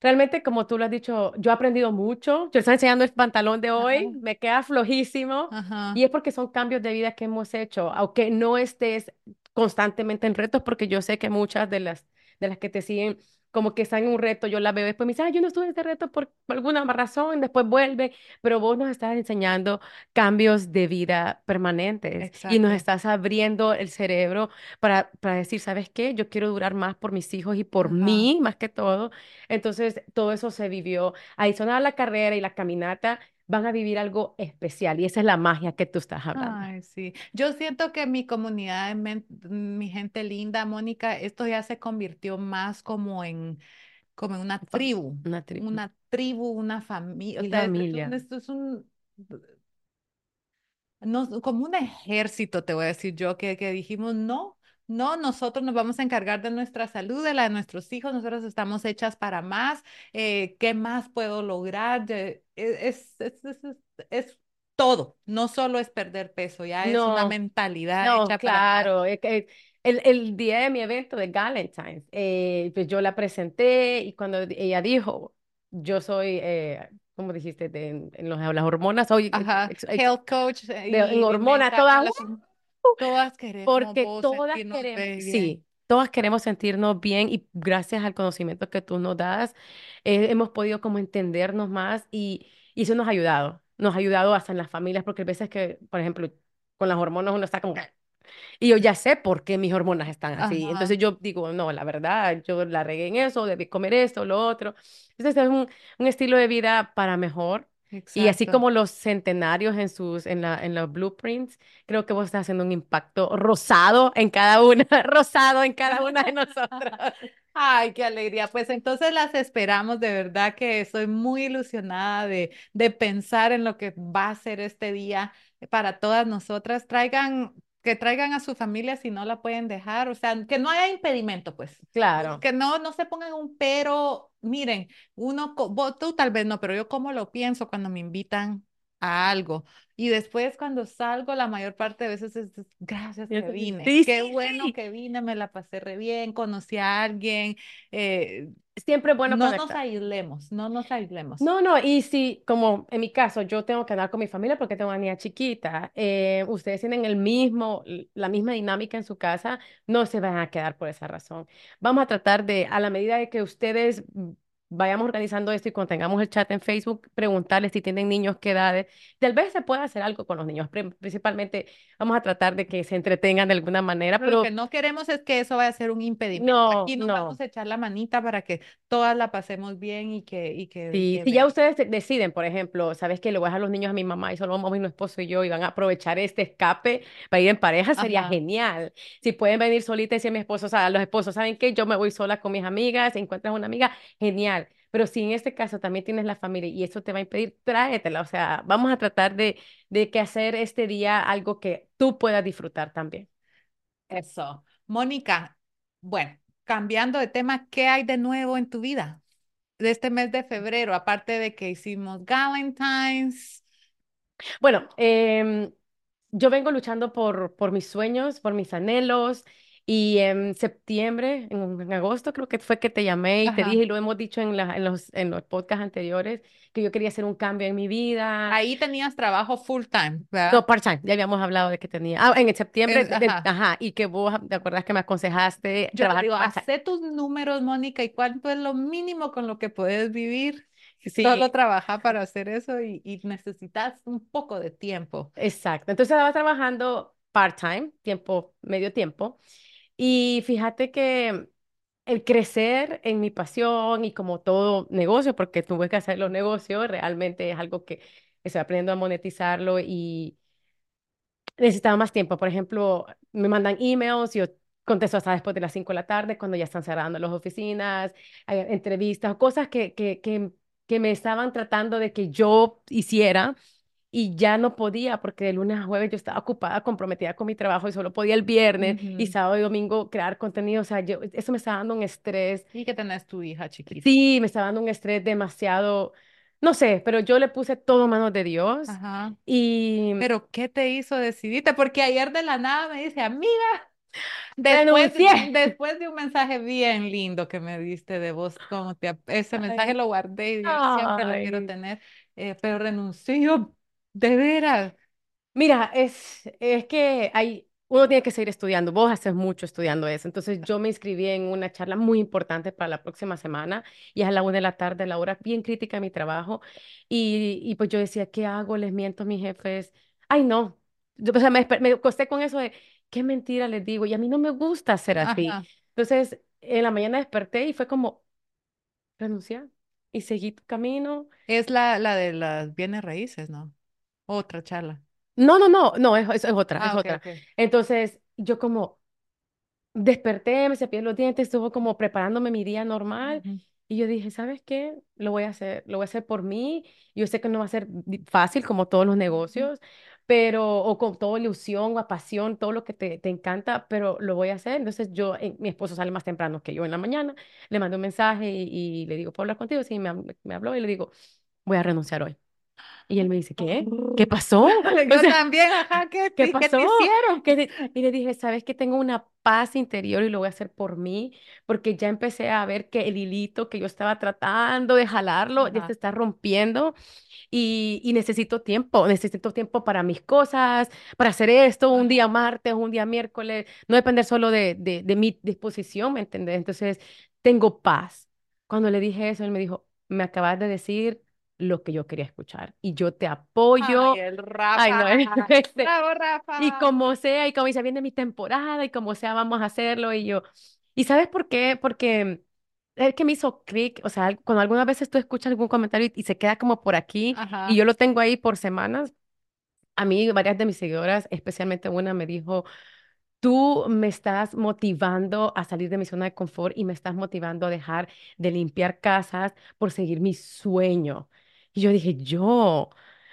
[SPEAKER 2] realmente, como tú lo has dicho, yo he aprendido mucho. Yo estoy enseñando el pantalón de hoy,
[SPEAKER 1] Ajá.
[SPEAKER 2] me queda flojísimo, y es porque son cambios de vida que hemos hecho, aunque no estés constantemente en retos, porque yo sé que muchas de las, de las que te siguen, como que están en un reto, yo la veo después me dicen, "Ay, yo no estuve en ese reto por, alguna razón, después vuelve, pero vos nos estás enseñando cambios de vida permanentes y nos estás abriendo el cerebro para, para decir, ¿sabes qué? Yo quiero durar más por mis hijos y por
[SPEAKER 1] Ajá.
[SPEAKER 2] mí, más que todo. Entonces, todo eso se vivió. Adicional a la carrera y la caminata, van a vivir algo especial y esa es la magia que tú estás hablando.
[SPEAKER 1] Ay, sí. Yo siento que mi comunidad, mi gente linda, Mónica, esto ya se convirtió más como en, como en una
[SPEAKER 2] Fa-
[SPEAKER 1] tribu,
[SPEAKER 2] Una tribu.
[SPEAKER 1] una tribu, una familia. O esto es un,
[SPEAKER 2] familia.
[SPEAKER 1] esto es un, no, como un ejército, te voy a decir yo, que, que dijimos, no, no, nosotros nos vamos a encargar de nuestra salud, de la de nuestros hijos, nosotros estamos hechas para más, eh, ¿qué más puedo lograr? De- e, es, es, es, es- es todo, no solo es perder peso, ya es una mentalidad
[SPEAKER 2] no,
[SPEAKER 1] hecha
[SPEAKER 2] claro. el, el día de mi evento de Galentine's, eh, pues yo la presenté y cuando ella dijo, yo soy, eh, ¿cómo dijiste? De, en, en los- las hormonas, soy
[SPEAKER 1] Ajá, health coach eh,
[SPEAKER 2] de, en
[SPEAKER 1] y
[SPEAKER 2] hormonas todas.
[SPEAKER 1] las... Todas queremos
[SPEAKER 2] Porque todas queremos,
[SPEAKER 1] bien.
[SPEAKER 2] sí, todas queremos sentirnos bien y gracias al conocimiento que tú nos das, eh, hemos podido como entendernos más y, y eso nos ha ayudado, nos ha ayudado hasta en las familias, porque a veces que, por ejemplo, con las hormonas uno está como, y yo ya sé por qué mis hormonas están así.
[SPEAKER 1] Ajá,
[SPEAKER 2] Entonces yo digo, no, la verdad, yo la regué en eso, debí comer esto, lo otro. Entonces es un, un estilo de vida para mejor. Y así como los centenarios en sus, en la, en los blueprints, creo que vos estás haciendo un impacto rosado en cada una, rosado en cada una de nosotros.
[SPEAKER 1] Ay, qué alegría. Pues entonces las esperamos, de verdad que estoy muy ilusionada de, de pensar en lo que va a ser este día para todas nosotras. Traigan, que traigan a su familia si no la pueden dejar, o sea, que no haya impedimento, pues.
[SPEAKER 2] Claro.
[SPEAKER 1] Que no, no se pongan un pero, miren, uno, co- vos, tú tal vez no, pero yo como lo pienso cuando me invitan a algo. Y después cuando salgo, la mayor parte de veces es, gracias que vine,
[SPEAKER 2] Sí,
[SPEAKER 1] qué
[SPEAKER 2] sí,
[SPEAKER 1] bueno
[SPEAKER 2] sí.
[SPEAKER 1] que vine, me la pasé re bien, conocí a alguien, eh,
[SPEAKER 2] Siempre bueno
[SPEAKER 1] no nos
[SPEAKER 2] conectar.
[SPEAKER 1] aislemos, no nos aislemos.
[SPEAKER 2] No, no, y si, como en mi caso, yo tengo que andar con mi familia porque tengo una niña chiquita, eh, ustedes tienen el mismo, la misma dinámica en su casa, no se van a quedar por esa razón. Vamos a tratar de, a la medida de que ustedes mm, vayamos organizando esto y cuando tengamos el chat en Facebook, preguntarles si tienen niños, qué edades. Tal vez se pueda hacer algo con los niños, pri- principalmente vamos a tratar de que se entretengan de alguna manera,
[SPEAKER 1] Pero lo que no queremos es que eso vaya a ser un impedimento.
[SPEAKER 2] no,
[SPEAKER 1] Aquí nos vamos a echar la manita para que todas la pasemos bien y que, y que,
[SPEAKER 2] Sí,
[SPEAKER 1] que
[SPEAKER 2] si ya ustedes de- deciden, por ejemplo, sabes que le voy a dejar los niños a mi mamá y solo vamos mi esposo y yo y van a aprovechar este escape para ir en pareja, sería
[SPEAKER 1] Ajá,
[SPEAKER 2] genial. Si pueden venir solitas y decir a mi esposo, o sea, los esposos, ¿saben qué? Yo me voy sola con mis amigas, encuentras una amiga, genial. Pero si en este caso también tienes la familia y eso te va a impedir, tráetela. O sea, vamos a tratar de, de que hacer este día algo que tú puedas disfrutar también.
[SPEAKER 1] eso. Mónica, bueno, cambiando de tema, ¿qué hay de nuevo en tu vida de este mes de febrero? Aparte de que hicimos Valentine's.
[SPEAKER 2] Bueno, em, yo vengo luchando por, por mis sueños, por mis anhelos, y en septiembre, en, en agosto creo que fue que te llamé y te dije,
[SPEAKER 1] Ajá.
[SPEAKER 2] y lo hemos dicho en, la- en los, en los podcasts anteriores, que yo quería hacer un cambio en mi vida.
[SPEAKER 1] Ahí tenías trabajo full time,
[SPEAKER 2] No,
[SPEAKER 1] ¿verdad?
[SPEAKER 2] part-time, ya habíamos hablado de que tenía. Ah, en septiembre,
[SPEAKER 1] Es-
[SPEAKER 2] de- de-
[SPEAKER 1] ajá.
[SPEAKER 2] ajá, y que vos, ¿te acuerdas que me aconsejaste
[SPEAKER 1] Yo
[SPEAKER 2] trabajar
[SPEAKER 1] digo, hacé tus números, Mónica, y cuánto es lo mínimo con lo que puedes vivir. Solo
[SPEAKER 2] Sí,
[SPEAKER 1] trabajar para hacer eso y, y necesitas un poco de tiempo.
[SPEAKER 2] exacto. Entonces estaba trabajando part-time, tiempo, medio tiempo. Y fíjate que el crecer en mi pasión y como todo negocio, porque tuve que hacer los negocios, realmente es algo que estoy aprendiendo a monetizarlo y necesitaba más tiempo. Por ejemplo, me mandan emails, yo contesto hasta después de las 5 de la tarde, cuando ya están cerrando las oficinas, hay entrevistas, cosas que, que, que, que me estaban tratando de que yo hiciera y ya no podía porque de lunes a jueves yo estaba ocupada, comprometida con mi trabajo y solo podía el viernes y
[SPEAKER 1] Ujú.
[SPEAKER 2] sábado y domingo crear contenido. O sea, yo, eso me estaba dando un estrés.
[SPEAKER 1] Y que tenés tu hija chiquita.
[SPEAKER 2] Sí, me estaba dando un estrés demasiado, no sé, pero yo le puse todo manos de Dios
[SPEAKER 1] Ajá.
[SPEAKER 2] y
[SPEAKER 1] Pero ¿qué te hizo decidirte? Porque ayer de la nada me dice, amiga, después,
[SPEAKER 2] renuncié.
[SPEAKER 1] después de un mensaje bien lindo que me diste de vos, como te, ese mensaje
[SPEAKER 2] Ay,
[SPEAKER 1] lo guardé y yo siempre lo quiero
[SPEAKER 2] ay.
[SPEAKER 1] tener, eh, pero renunció y yo, de veras.
[SPEAKER 2] Mira, es, es que hay, uno tiene que seguir estudiando. Vos haces mucho estudiando eso. Entonces yo me inscribí en una charla muy importante para la próxima semana y es a la una de la tarde, la hora bien crítica de mi trabajo. Y, y pues yo decía, ¿qué hago? Les miento a mis jefes. Ay, no. Yo, o sea, me, me acosté con eso de, ¿qué mentira les digo? Y a mí no me gusta ser así.
[SPEAKER 1] Ajá.
[SPEAKER 2] Entonces, en la mañana desperté y fue como, renunciar. Y seguí tu camino.
[SPEAKER 1] Es la, la de las bienes raíces, ¿no? Otra charla.
[SPEAKER 2] No, no, no, no, es, es es otra, es
[SPEAKER 1] Ah, ok,
[SPEAKER 2] otra.
[SPEAKER 1] ok.
[SPEAKER 2] Entonces, yo como... Desperté, me cepillé los dientes, estuvo como preparándome mi día normal
[SPEAKER 1] Ujú,
[SPEAKER 2] y yo dije, ¿sabes qué? Lo voy a hacer, lo voy a hacer por mí. Yo sé que no va a ser di- fácil como todos los
[SPEAKER 1] ujú.
[SPEAKER 2] negocios, pero o con toda ilusión o pasión, todo lo que te, te encanta, pero lo voy a hacer. Entonces yo, eh, mi esposo sale más temprano que yo en la mañana, le mando un mensaje y, y le digo, ¿puedo hablar contigo? Sí, me, me habló y le digo, voy a renunciar hoy. Y él me dice, ¿qué? ¿Qué pasó? O
[SPEAKER 1] Yo
[SPEAKER 2] sea,
[SPEAKER 1] también, ajá, ¿qué,
[SPEAKER 2] ¿Qué
[SPEAKER 1] te- qué te
[SPEAKER 2] pasó?
[SPEAKER 1] hicieron?
[SPEAKER 2] Que de- y le dije, ¿sabes que tengo una paz interior y lo voy a hacer por mí? Porque ya empecé a ver que el hilito que yo estaba tratando de jalarlo ya se
[SPEAKER 1] Ajá,
[SPEAKER 2] está rompiendo y, y necesito tiempo, necesito tiempo para mis cosas, para hacer esto un día
[SPEAKER 1] ajá.
[SPEAKER 2] martes, un día miércoles, no depender solo de, de, de mi disposición, ¿me entiendes? Entonces, tengo paz. Cuando le dije eso, él me dijo, me acabas de decir lo que yo quería escuchar y yo te
[SPEAKER 1] Ay,
[SPEAKER 2] apoyo.
[SPEAKER 1] el
[SPEAKER 2] Ay,
[SPEAKER 1] Rafa.
[SPEAKER 2] no, este,
[SPEAKER 1] Bravo,
[SPEAKER 2] y
[SPEAKER 1] Rafa.
[SPEAKER 2] como sea, y como dice, viene mi temporada, y como sea, vamos a hacerlo. Y yo, ¿y sabes por qué? Porque es que me hizo clic, o sea, cuando algunas veces tú escuchas algún comentario y, y se queda como por aquí, y yo lo tengo ahí por semanas, a mí varias de mis seguidoras, especialmente una, me dijo, tú me estás motivando a salir de mi zona de confort y me estás motivando a dejar de limpiar casas por seguir mi sueño. Y yo dije, yo,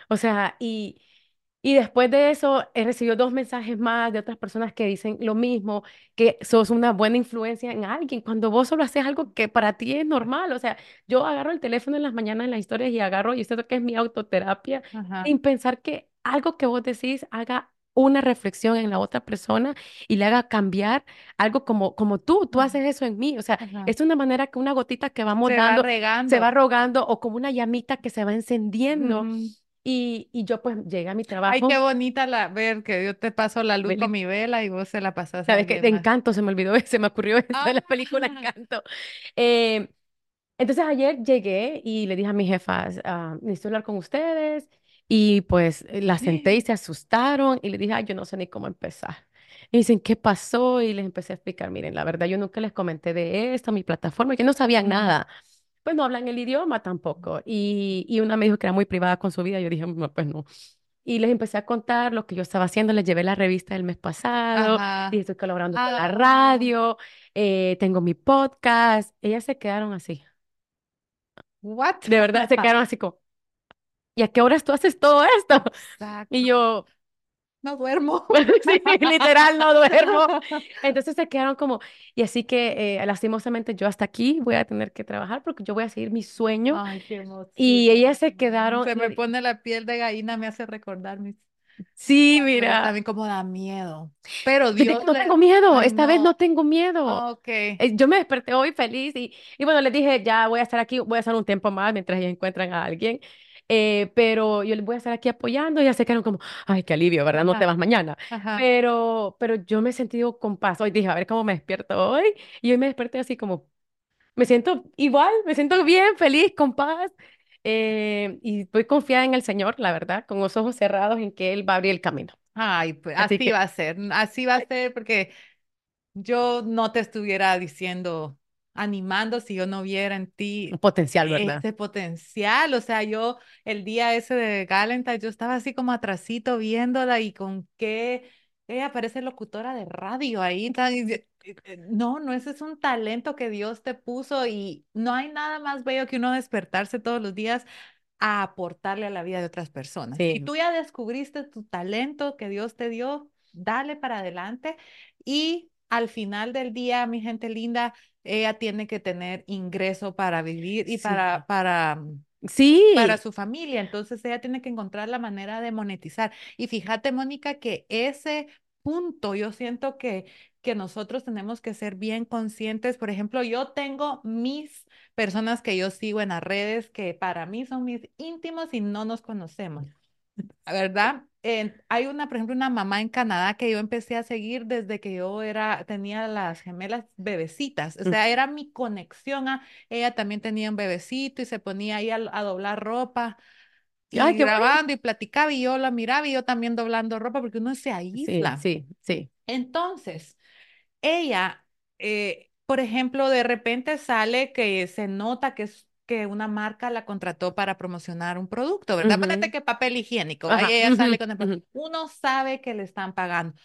[SPEAKER 2] o sea, y... Y después de eso, he recibido dos mensajes más de otras personas que dicen lo mismo, que sos una buena influencia en alguien, cuando vos solo haces algo que para ti es normal. O sea, yo agarro el teléfono en las mañanas en las historias y agarro, y esto que es mi autoterapia,
[SPEAKER 1] Ajá.
[SPEAKER 2] sin pensar que algo que vos decís haga una reflexión en la otra persona y le haga cambiar algo como, como tú, tú haces eso en mí. O sea,
[SPEAKER 1] Ajá.
[SPEAKER 2] es una manera que una gotita que vamos
[SPEAKER 1] Se va
[SPEAKER 2] dando se va
[SPEAKER 1] regando.
[SPEAKER 2] rogando o como una llamita que se va encendiendo. Y, y yo pues llegué a mi
[SPEAKER 1] Ay, qué
[SPEAKER 2] trabajo.
[SPEAKER 1] bonita la ver que yo te paso la luz con mi vela y vos se la pasas
[SPEAKER 2] ¿Sabes qué? De. Encanto, se me olvidó, se me ocurrió
[SPEAKER 1] Ah,
[SPEAKER 2] de la película Encanto. Eh, entonces ayer llegué y le dije a mis jefas, ah, necesito hablar con ustedes. Y pues eh, la senté y se asustaron y le dije, ay, yo no sé ni cómo empezar. Y dicen, ¿qué pasó? Y les empecé a explicar, miren, la verdad, yo nunca les comenté de esto, mi plataforma, que no sabían nada. Pues no hablan el idioma tampoco. Y, y una me dijo que era muy privada con su vida. Yo dije, "No, pues no. Y les empecé a contar lo que yo estaba haciendo. Les llevé la revista del mes pasado.
[SPEAKER 1] Ajá.
[SPEAKER 2] estoy colaborando con la
[SPEAKER 1] Ah,
[SPEAKER 2] radio. eh, tengo mi podcast. Ellas se quedaron así.
[SPEAKER 1] what?
[SPEAKER 2] De verdad, se quedaron así como, ¿y a qué horas tú haces todo esto? Y
[SPEAKER 1] Exacto.
[SPEAKER 2] yo,
[SPEAKER 1] No duermo.
[SPEAKER 2] sí, literal, no duermo. Entonces se quedaron como, y así que eh, lastimosamente yo hasta aquí voy a tener que trabajar porque yo voy a seguir mi sueño.
[SPEAKER 1] Ay, qué
[SPEAKER 2] Y
[SPEAKER 1] emoción.
[SPEAKER 2] ellas se quedaron,
[SPEAKER 1] Se
[SPEAKER 2] y
[SPEAKER 1] me pone la piel de gallina, me hace recordar mis
[SPEAKER 2] sí, mira.
[SPEAKER 1] también como da miedo. Pero Dios
[SPEAKER 2] no tengo
[SPEAKER 1] le,
[SPEAKER 2] miedo,
[SPEAKER 1] ay
[SPEAKER 2] esta vez no
[SPEAKER 1] no,
[SPEAKER 2] tengo miedo.
[SPEAKER 1] ok,
[SPEAKER 2] Eh, Yo me desperté hoy feliz y, y bueno, les dije, ya voy a estar aquí, voy a estar un tiempo más mientras ellos encuentran a alguien, eh, pero yo les voy a estar aquí apoyando y ya se quedaron como, ay, qué alivio, ¿verdad? No te
[SPEAKER 1] ajá,
[SPEAKER 2] vas mañana.
[SPEAKER 1] ajá.
[SPEAKER 2] Pero, pero yo me he sentido con paz. Hoy dije, a ver cómo me despierto hoy. Y hoy me desperté así como, me siento igual, me siento bien, feliz, con paz. eh, y estoy confiada en el Señor, la verdad, con los ojos cerrados en que Él va a abrir el camino.
[SPEAKER 1] Ay, pues
[SPEAKER 2] Así
[SPEAKER 1] así va
[SPEAKER 2] que,
[SPEAKER 1] a ser, así va a ser porque yo no te estuviera diciendo, animando si yo no viera en
[SPEAKER 2] un
[SPEAKER 1] ti
[SPEAKER 2] potencial, ¿verdad?
[SPEAKER 1] ese potencial. O sea, yo el día ese de Galentine, yo estaba así como atrasito viéndola y con qué ella parece locutora de radio ahí. eh, eh, No, no, ese es un talento que Dios te puso y no hay nada más bello que uno despertarse todos los días a aportarle a la vida de otras personas. Si
[SPEAKER 2] Sí,
[SPEAKER 1] tú ya descubriste tu talento que Dios te dio, dale para adelante y al final del día, mi gente linda, ella tiene que tener ingreso para vivir y
[SPEAKER 2] sí,
[SPEAKER 1] para, para, para
[SPEAKER 2] sí,
[SPEAKER 1] su familia. Entonces ella tiene que encontrar la manera de monetizar. Y fíjate, Mónica, que ese punto yo siento que, que nosotros tenemos que ser bien conscientes. Por ejemplo, yo tengo mis personas que yo sigo en las redes que para mí son mis íntimos y no nos conocemos. ¿verdad? Hay una, por ejemplo, una mamá en Canadá que yo empecé a seguir desde que yo era, tenía las gemelas bebecitas, o
[SPEAKER 2] mm,
[SPEAKER 1] sea, era mi conexión a, ella también tenía un bebecito y se ponía ahí a, a doblar ropa y grabando y platicaba y yo la miraba y yo también doblando ropa porque uno se
[SPEAKER 2] Sí,
[SPEAKER 1] aísla.
[SPEAKER 2] sí, sí,
[SPEAKER 1] Entonces, ella, eh, por ejemplo, de repente sale que se nota que es que una marca la contrató para promocionar un producto, ¿verdad? Ponete
[SPEAKER 2] ujú,
[SPEAKER 1] que papel higiénico, ahí
[SPEAKER 2] Ajá,
[SPEAKER 1] ella sale con el... pro-
[SPEAKER 2] ujú,
[SPEAKER 1] Uno sabe que le están pagando.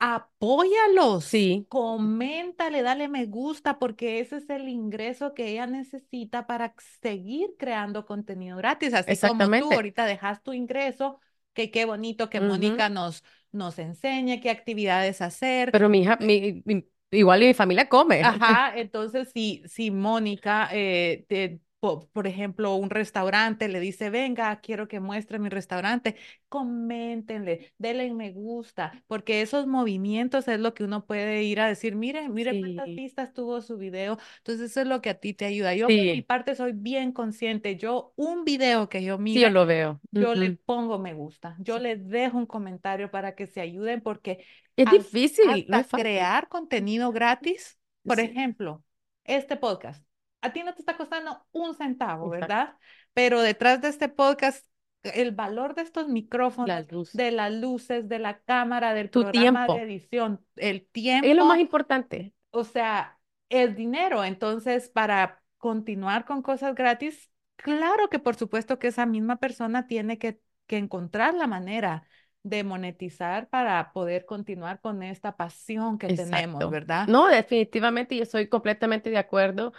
[SPEAKER 1] Apóyalos,
[SPEAKER 2] Sí,
[SPEAKER 1] coméntale, dale me gusta, porque ese es el ingreso que ella necesita para seguir creando contenido gratis, así como tú ahorita dejas tu ingreso, que qué bonito que. Mónica nos, nos enseñe qué actividades hacer.
[SPEAKER 2] Pero mi hija, mi, mi- igual mi familia come.
[SPEAKER 1] Ajá, entonces si, si Mónica, eh, te- po- por ejemplo, un restaurante le dice, venga, quiero que muestre mi restaurante, coméntenle, denle me gusta, porque esos movimientos es lo que uno puede ir a decir, mire, mire cuántas
[SPEAKER 2] Sí,
[SPEAKER 1] vistas tuvo su video, entonces eso es lo que a ti te ayuda. Yo por mi
[SPEAKER 2] sí,
[SPEAKER 1] parte soy bien consciente, yo un video que yo
[SPEAKER 2] sí, yo lo veo.
[SPEAKER 1] yo le pongo me gusta, yo
[SPEAKER 2] Sí.
[SPEAKER 1] le dejo un comentario para que se ayuden, porque
[SPEAKER 2] Es difícil, no es
[SPEAKER 1] crear contenido gratis por
[SPEAKER 2] Sí,
[SPEAKER 1] ejemplo, este podcast, a ti no te está costando un centavo,
[SPEAKER 2] exacto.
[SPEAKER 1] ¿verdad? Pero detrás de este podcast, el valor de estos micrófonos, de las luces, de la cámara, del
[SPEAKER 2] Tu
[SPEAKER 1] programa de
[SPEAKER 2] tiempo
[SPEAKER 1] edición, el
[SPEAKER 2] es lo más
[SPEAKER 1] tiempo,
[SPEAKER 2] importante.
[SPEAKER 1] o sea, es dinero. Entonces, para continuar con cosas gratis, claro que por supuesto que esa misma persona tiene que, que encontrar la manera de monetizar para poder continuar con esta pasión que tenemos,
[SPEAKER 2] Exacto.
[SPEAKER 1] ¿verdad?
[SPEAKER 2] No, definitivamente yo estoy completamente de acuerdo.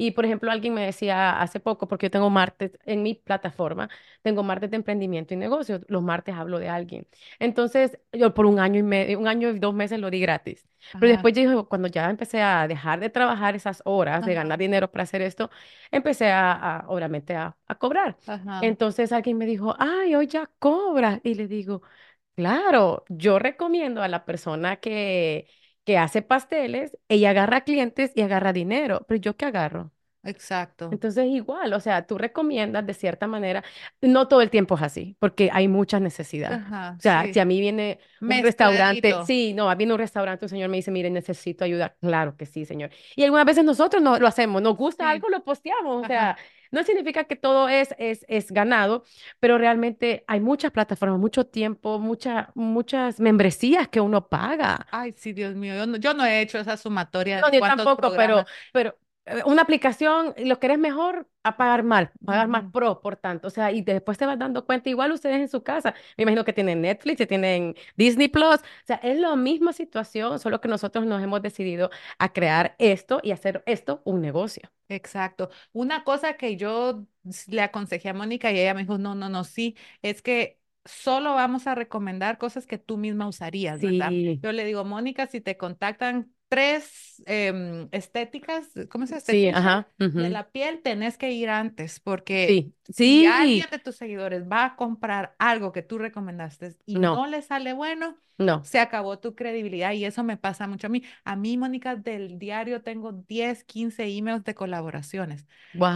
[SPEAKER 2] Y, por ejemplo, alguien me decía hace poco, porque yo tengo martes en mi plataforma, tengo martes de emprendimiento y negocios. Los martes hablo de alguien. Entonces, yo por un año y medio, un año y dos meses lo di gratis. Pero después yo cuando ya empecé a dejar de trabajar esas horas, de ganar dinero para hacer esto, empecé a, a, obviamente, a, a cobrar.
[SPEAKER 1] ajá.
[SPEAKER 2] Entonces alguien me dijo, ay, hoy ya cobras. Y le digo, claro, yo recomiendo a la persona que, que hace pasteles, ella agarra clientes y agarra dinero, pero ¿yo qué agarro?
[SPEAKER 1] Exacto.
[SPEAKER 2] Entonces, igual, o sea, tú recomiendas de cierta manera, no todo el tiempo es así, porque hay muchas necesidades.
[SPEAKER 1] Ajá,
[SPEAKER 2] O sea, si a mí viene un restaurante, sí, no, viene un restaurante, un señor me dice, mire, necesito ayuda. Claro que sí, señor. Y algunas veces nosotros no lo hacemos, nos gusta
[SPEAKER 1] Sí.
[SPEAKER 2] algo, lo posteamos. O
[SPEAKER 1] Ajá.
[SPEAKER 2] No significa que todo es, es, es ganado, pero realmente hay muchas plataformas, mucho tiempo, mucha, muchas membresías que uno paga.
[SPEAKER 1] Ay, sí, Dios mío. Yo no, yo no he hecho esa sumatoria
[SPEAKER 2] No,
[SPEAKER 1] de
[SPEAKER 2] yo tampoco, pero,
[SPEAKER 1] programas.
[SPEAKER 2] pero una aplicación, lo querres mejor, a pagar mal, pagar más pro, por tanto. O sea, y después te vas dando cuenta, igual ustedes en su casa, me imagino que tienen Netflix, que tienen Disney Plus. O sea, es la misma situación, solo que nosotros nos hemos decidido a crear esto y hacer esto un negocio.
[SPEAKER 1] Exacto. Una cosa que yo le aconsejé a Mónica y ella me dijo, no, no, no, sí, es que solo vamos a recomendar cosas que tú misma usarías, ¿verdad?
[SPEAKER 2] Sí,
[SPEAKER 1] Yo le digo, Mónica, si te contactan tres em, estéticas, ¿cómo se llama?
[SPEAKER 2] sí, ajá,
[SPEAKER 1] de la piel, tenés que ir antes, porque
[SPEAKER 2] Sí,
[SPEAKER 1] si alguien de tus seguidores va a comprar algo que tú recomendaste y
[SPEAKER 2] no,
[SPEAKER 1] no le sale bueno,
[SPEAKER 2] no,
[SPEAKER 1] se acabó tu credibilidad y eso me pasa mucho a mí. A mí, Mónica, del diario tengo 10, 15 emails de colaboraciones,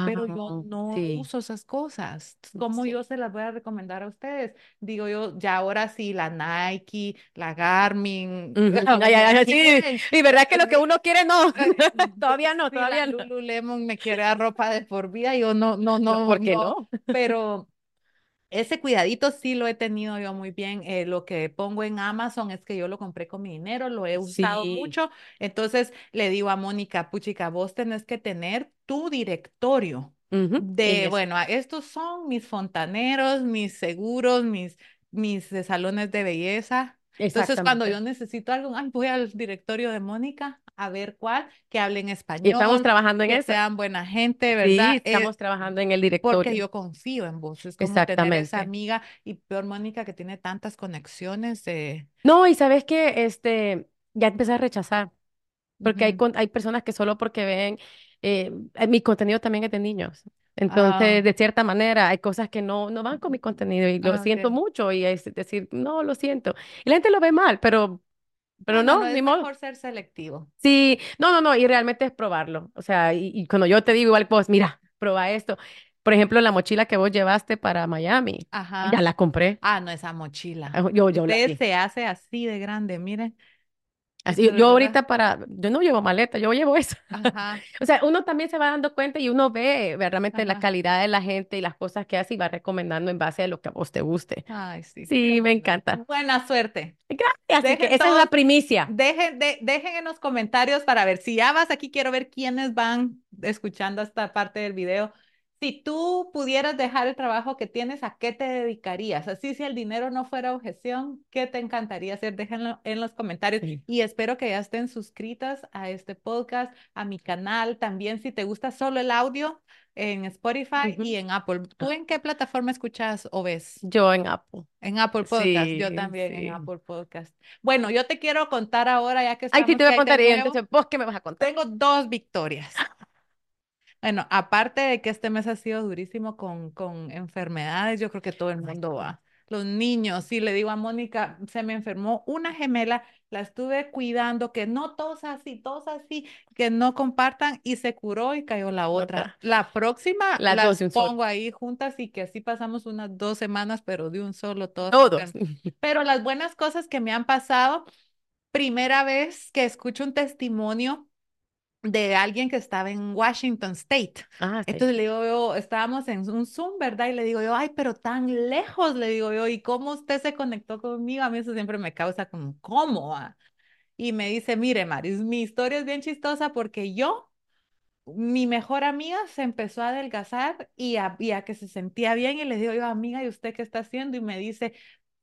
[SPEAKER 1] pero yo
[SPEAKER 2] wow,
[SPEAKER 1] no
[SPEAKER 2] sí,
[SPEAKER 1] uso esas cosas. ¿Cómo
[SPEAKER 2] sí.
[SPEAKER 1] yo se las voy a recomendar a ustedes? Digo yo, ya ahora sí, la Nike, la Garmin,
[SPEAKER 2] ay,
[SPEAKER 1] me
[SPEAKER 2] ay, sí, y verdad que lo que uno quiere, no, todavía no,
[SPEAKER 1] Si la
[SPEAKER 2] todavía no.
[SPEAKER 1] Lululemon me quiere dar ropa de por vida, yo no, no,
[SPEAKER 2] No,
[SPEAKER 1] no,
[SPEAKER 2] ¿por qué
[SPEAKER 1] no,
[SPEAKER 2] no?
[SPEAKER 1] pero ese cuidadito sí lo he tenido yo muy bien. Eh, lo que pongo en Amazon es que yo lo compré con mi dinero, lo he usado
[SPEAKER 2] Sí,
[SPEAKER 1] mucho. Entonces le digo a Mónica, puchica, vos tenés que tener tu directorio de, bueno, estos son mis fontaneros, mis seguros, mis, mis eh, salones de belleza. Entonces, cuando yo necesito algo, ay, voy al directorio de Mónica a ver cuál, que hablen
[SPEAKER 2] Y estamos
[SPEAKER 1] español,
[SPEAKER 2] trabajando en
[SPEAKER 1] que
[SPEAKER 2] eso.
[SPEAKER 1] sean buena gente,
[SPEAKER 2] Sí,
[SPEAKER 1] ¿verdad?
[SPEAKER 2] estamos
[SPEAKER 1] Eh,
[SPEAKER 2] trabajando en el
[SPEAKER 1] porque
[SPEAKER 2] directorio.
[SPEAKER 1] yo confío en vos. Es como tener esa
[SPEAKER 2] Exactamente.
[SPEAKER 1] amiga y peor Mónica que tiene tantas conexiones. de
[SPEAKER 2] No, y sabes que este, ya empecé a rechazar, porque hay,
[SPEAKER 1] ujú.
[SPEAKER 2] con- hay personas que solo porque ven, eh, eh, mi contenido también es de niños.
[SPEAKER 1] Ah,
[SPEAKER 2] Entonces, de cierta manera, hay cosas que no, no van con mi contenido y lo
[SPEAKER 1] ah,
[SPEAKER 2] siento
[SPEAKER 1] ok.
[SPEAKER 2] mucho y es decir, no, lo siento. Y la gente lo ve mal, pero, pero
[SPEAKER 1] No, no,
[SPEAKER 2] no,
[SPEAKER 1] no,
[SPEAKER 2] ni
[SPEAKER 1] es
[SPEAKER 2] modo.
[SPEAKER 1] mejor ser selectivo.
[SPEAKER 2] Sí, no, no, no, y realmente es probarlo. O sea, y, y cuando yo te digo igual, pues mira, prueba esto. Por ejemplo, la mochila que vos llevaste para Miami, ya
[SPEAKER 1] Ajá.
[SPEAKER 2] la compré.
[SPEAKER 1] Ah, no, esa mochila.
[SPEAKER 2] Ah, Yo, yo la
[SPEAKER 1] Usted
[SPEAKER 2] vi.
[SPEAKER 1] se hace así de grande, mire.
[SPEAKER 2] Así, yo ahorita para, yo no llevo maleta, yo llevo eso.
[SPEAKER 1] Ajá,
[SPEAKER 2] O sea, uno también se va dando cuenta y uno ve ve realmente la calidad de la gente y las cosas que hace y va recomendando en base a lo que a vos te guste.
[SPEAKER 1] Ay, sí,
[SPEAKER 2] Sí, me encanta.
[SPEAKER 1] Buena suerte.
[SPEAKER 2] Gracias.
[SPEAKER 1] Dejen
[SPEAKER 2] esa es la primicia.
[SPEAKER 1] dejen, de, dejen en los comentarios para ver si ya vas aquí, quiero ver quiénes van escuchando esta parte del video. Si tú pudieras dejar el trabajo que tienes, ¿a qué te dedicarías? Así, si el dinero no fuera objeción, ¿qué te encantaría hacer? Déjenlo en los comentarios
[SPEAKER 2] Sí.
[SPEAKER 1] y espero que ya estén suscritas a este podcast, a mi canal. También, si te gusta solo el audio, en Spotify y en Apple. ¿Tú en qué plataforma escuchas o ves?
[SPEAKER 2] Yo en Apple.
[SPEAKER 1] En Apple Podcast, yo
[SPEAKER 2] Sí,
[SPEAKER 1] también en. Apple Podcast. Bueno, yo te quiero contar ahora, ya que
[SPEAKER 2] Ay, sí,
[SPEAKER 1] estamos
[SPEAKER 2] te voy a contar. Y entonces, ¿vos qué me vas a contar?
[SPEAKER 1] tengo dos victorias. Bueno, aparte de que este mes ha sido durísimo con, con enfermedades, yo creo que todo el mundo va. Los niños, sí, le digo a Mónica, se me enfermó una gemela, la estuve cuidando, que no todos así, todos así, que no compartan y se curó y cayó la otra. La próxima
[SPEAKER 2] Las dos
[SPEAKER 1] las pongo ahí juntas y que así pasamos unas dos semanas, pero de un solo, todas
[SPEAKER 2] Todos.
[SPEAKER 1] Pero las buenas cosas que me han pasado, primera vez que escucho un testimonio de alguien que estaba en Washington State.
[SPEAKER 2] Ah,
[SPEAKER 1] Entonces le digo yo, estábamos en un Zoom, ¿verdad? Y le digo yo, ay, pero tan lejos, le digo yo, ¿y cómo usted se conectó conmigo? A mí eso siempre me causa como, ¿cómo? ah? Y me dice, mire, Maris, mi historia es bien chistosa porque yo mi mejor amiga se empezó a adelgazar y a, y a que se sentía bien y le digo yo, amiga, ¿y usted qué está haciendo? Y me dice,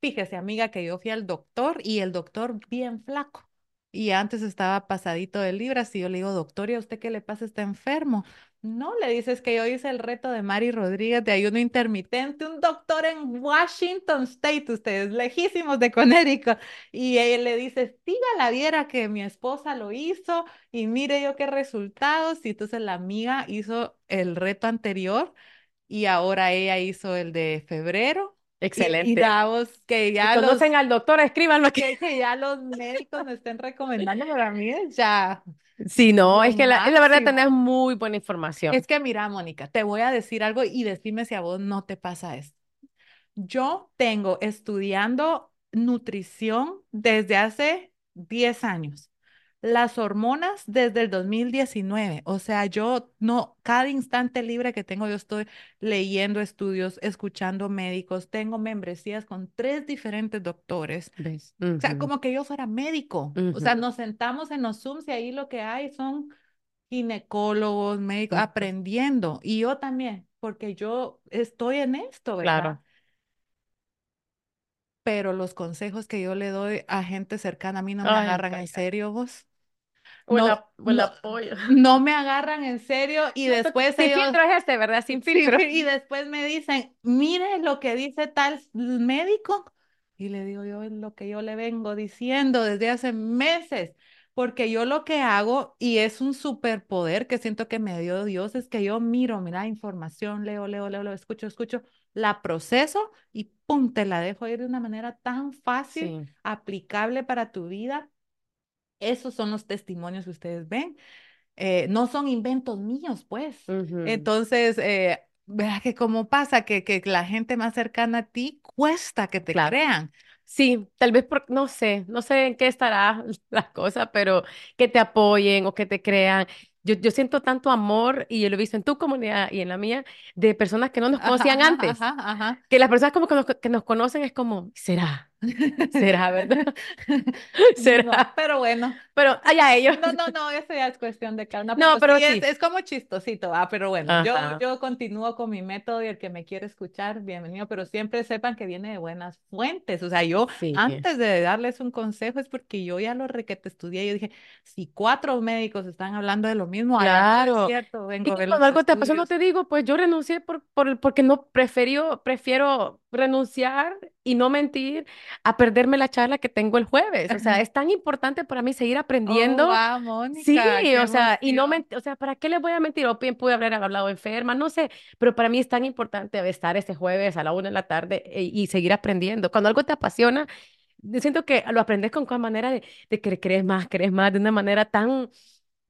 [SPEAKER 1] fíjese, amiga, que yo fui al doctor y el doctor bien flaco. Y antes estaba pasadito de libras y yo le digo, doctor, ¿y a usted qué le pasa? ¿Está enfermo? No, le dices que yo hice el reto de Mari Rodríguez de ayuno intermitente, un doctor en Washington State, ustedes, lejísimos de Connecticut. Y él le dice, la viera que mi esposa lo hizo y mire yo qué resultados. Y entonces la amiga hizo el reto anterior y ahora ella hizo el de febrero. Y, y
[SPEAKER 2] Excelente.
[SPEAKER 1] Davos, que
[SPEAKER 2] Si
[SPEAKER 1] ya los,
[SPEAKER 2] conocen al doctor, escríbanlo
[SPEAKER 1] que, que ya los médicos me estén recomendando para mí, ya
[SPEAKER 2] Sí, no, es que la, la verdad tenés muy buena información.
[SPEAKER 1] Es que mira, Mónica, te voy a decir algo y decime si a vos no te pasa esto. Yo tengo estudiando nutrición desde hace 10 años. Las hormonas desde el 2019. O sea, yo no, cada instante libre que tengo, yo estoy leyendo estudios, escuchando médicos, tengo membresías con tres diferentes doctores.
[SPEAKER 2] ¿Ves?
[SPEAKER 1] O sea, como que yo fuera médico. O sea, nos sentamos en los Zooms y ahí lo que hay son ginecólogos, médicos, aprendiendo. Y yo también, porque yo estoy en esto, ¿verdad?
[SPEAKER 2] Claro.
[SPEAKER 1] Pero los consejos que yo le doy a gente cercana a mí no me
[SPEAKER 2] Ay,
[SPEAKER 1] agarran en serio, vos.
[SPEAKER 2] O
[SPEAKER 1] No,
[SPEAKER 2] ap- o el
[SPEAKER 1] no,
[SPEAKER 2] apoyo.
[SPEAKER 1] no me agarran en serio y después
[SPEAKER 2] Sin
[SPEAKER 1] ellos
[SPEAKER 2] filtro es este, ¿verdad? Sin filtro.
[SPEAKER 1] y después me dicen, mire lo que dice tal médico. Y le digo yo, lo que yo le vengo diciendo desde hace meses, porque yo lo que hago, y es un superpoder que siento que me dio Dios, es que yo miro, mira, información, leo, leo, leo, leo, escucho, escucho, la proceso y pum, te la dejo ir de una manera tan fácil,
[SPEAKER 2] Sí.
[SPEAKER 1] aplicable para tu vida. Esos son los testimonios que ustedes ven eh, no son inventos míos, pues.
[SPEAKER 2] Ujú,
[SPEAKER 1] Entonces, eh, vea que cómo pasa que, que la gente más cercana a ti cuesta que te
[SPEAKER 2] Claro.
[SPEAKER 1] crean.
[SPEAKER 2] Sí, tal vez por, no sé, no sé en qué estará la cosa, pero que te apoyen o que te crean. Yo, yo siento tanto amor, y yo lo he visto en tu comunidad y en la mía, de personas que no nos conocían
[SPEAKER 1] ajá,
[SPEAKER 2] antes.
[SPEAKER 1] ajá, ajá.
[SPEAKER 2] Que las personas como que nos, que nos conocen es como, ¿será? ¿Será, verdad?
[SPEAKER 1] No,
[SPEAKER 2] ¿Será?
[SPEAKER 1] pero bueno,
[SPEAKER 2] Pero allá ellos.
[SPEAKER 1] no, no, no, eso ya es cuestión de una,
[SPEAKER 2] No,
[SPEAKER 1] pero sí, es, es como chistosito, ah, pero bueno, yo,
[SPEAKER 2] Ajá.
[SPEAKER 1] yo continúo con mi método y el que me quiere escuchar, bienvenido, pero siempre sepan que viene de buenas fuentes, o sea, yo
[SPEAKER 2] Sí,
[SPEAKER 1] antes de darles un consejo es porque yo ya lo requete estudié, yo dije, si cuatro médicos están hablando de lo mismo, de
[SPEAKER 2] claro.
[SPEAKER 1] cierto, vengo
[SPEAKER 2] Y cuando algo te pasó, no te digo, pues yo renuncié por, por, porque no prefiero, prefiero renunciar y no mentir a perderme la charla que tengo el jueves. O sea, es tan importante para mí seguir
[SPEAKER 1] Oh,
[SPEAKER 2] aprendiendo.
[SPEAKER 1] wow,
[SPEAKER 2] Sí,
[SPEAKER 1] Mónica,
[SPEAKER 2] o sea, y no mentir, o sea, ¿para qué les voy a mentir? O bien pude haber hablado enferma, no sé, pero para mí es tan importante estar este jueves a la una de la tarde e- y seguir aprendiendo. Cuando algo te apasiona, yo siento que lo aprendes con cada manera de, de que crees más, crees más, de una manera tan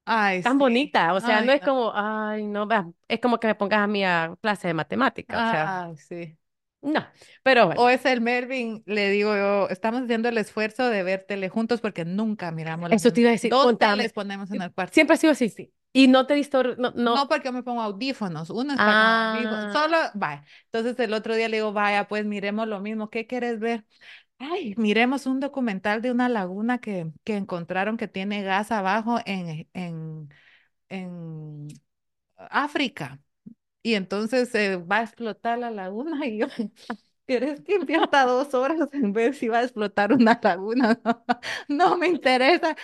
[SPEAKER 1] Ay,
[SPEAKER 2] tan
[SPEAKER 1] sí,
[SPEAKER 2] bonita, o sea, no
[SPEAKER 1] ay,
[SPEAKER 2] es
[SPEAKER 1] no.
[SPEAKER 2] como, ay, no, es como que me pongas a mí a clase de matemática, o sea,
[SPEAKER 1] sí.
[SPEAKER 2] No, pero bueno,
[SPEAKER 1] O es el Melvin, le digo yo, estamos haciendo el esfuerzo de ver tele juntos porque nunca miramos
[SPEAKER 2] eso te iba a decir,
[SPEAKER 1] Dos teles ponemos en el cuarto.
[SPEAKER 2] siempre ha sido así,
[SPEAKER 1] Sí.
[SPEAKER 2] y no te distor, no,
[SPEAKER 1] No
[SPEAKER 2] no,
[SPEAKER 1] porque me pongo audífonos, uno está con audífonos,
[SPEAKER 2] ah,
[SPEAKER 1] solo, vaya. Entonces el otro día le digo, vaya, pues miremos lo mismo, ¿qué quieres ver? Ay, miremos un documental de una laguna que, que encontraron que tiene gas abajo en, en, en África. Y entonces se va a explotar la laguna y yo, ¿quieres que invierta dos horas en ver si va a explotar una laguna? No, me interesa.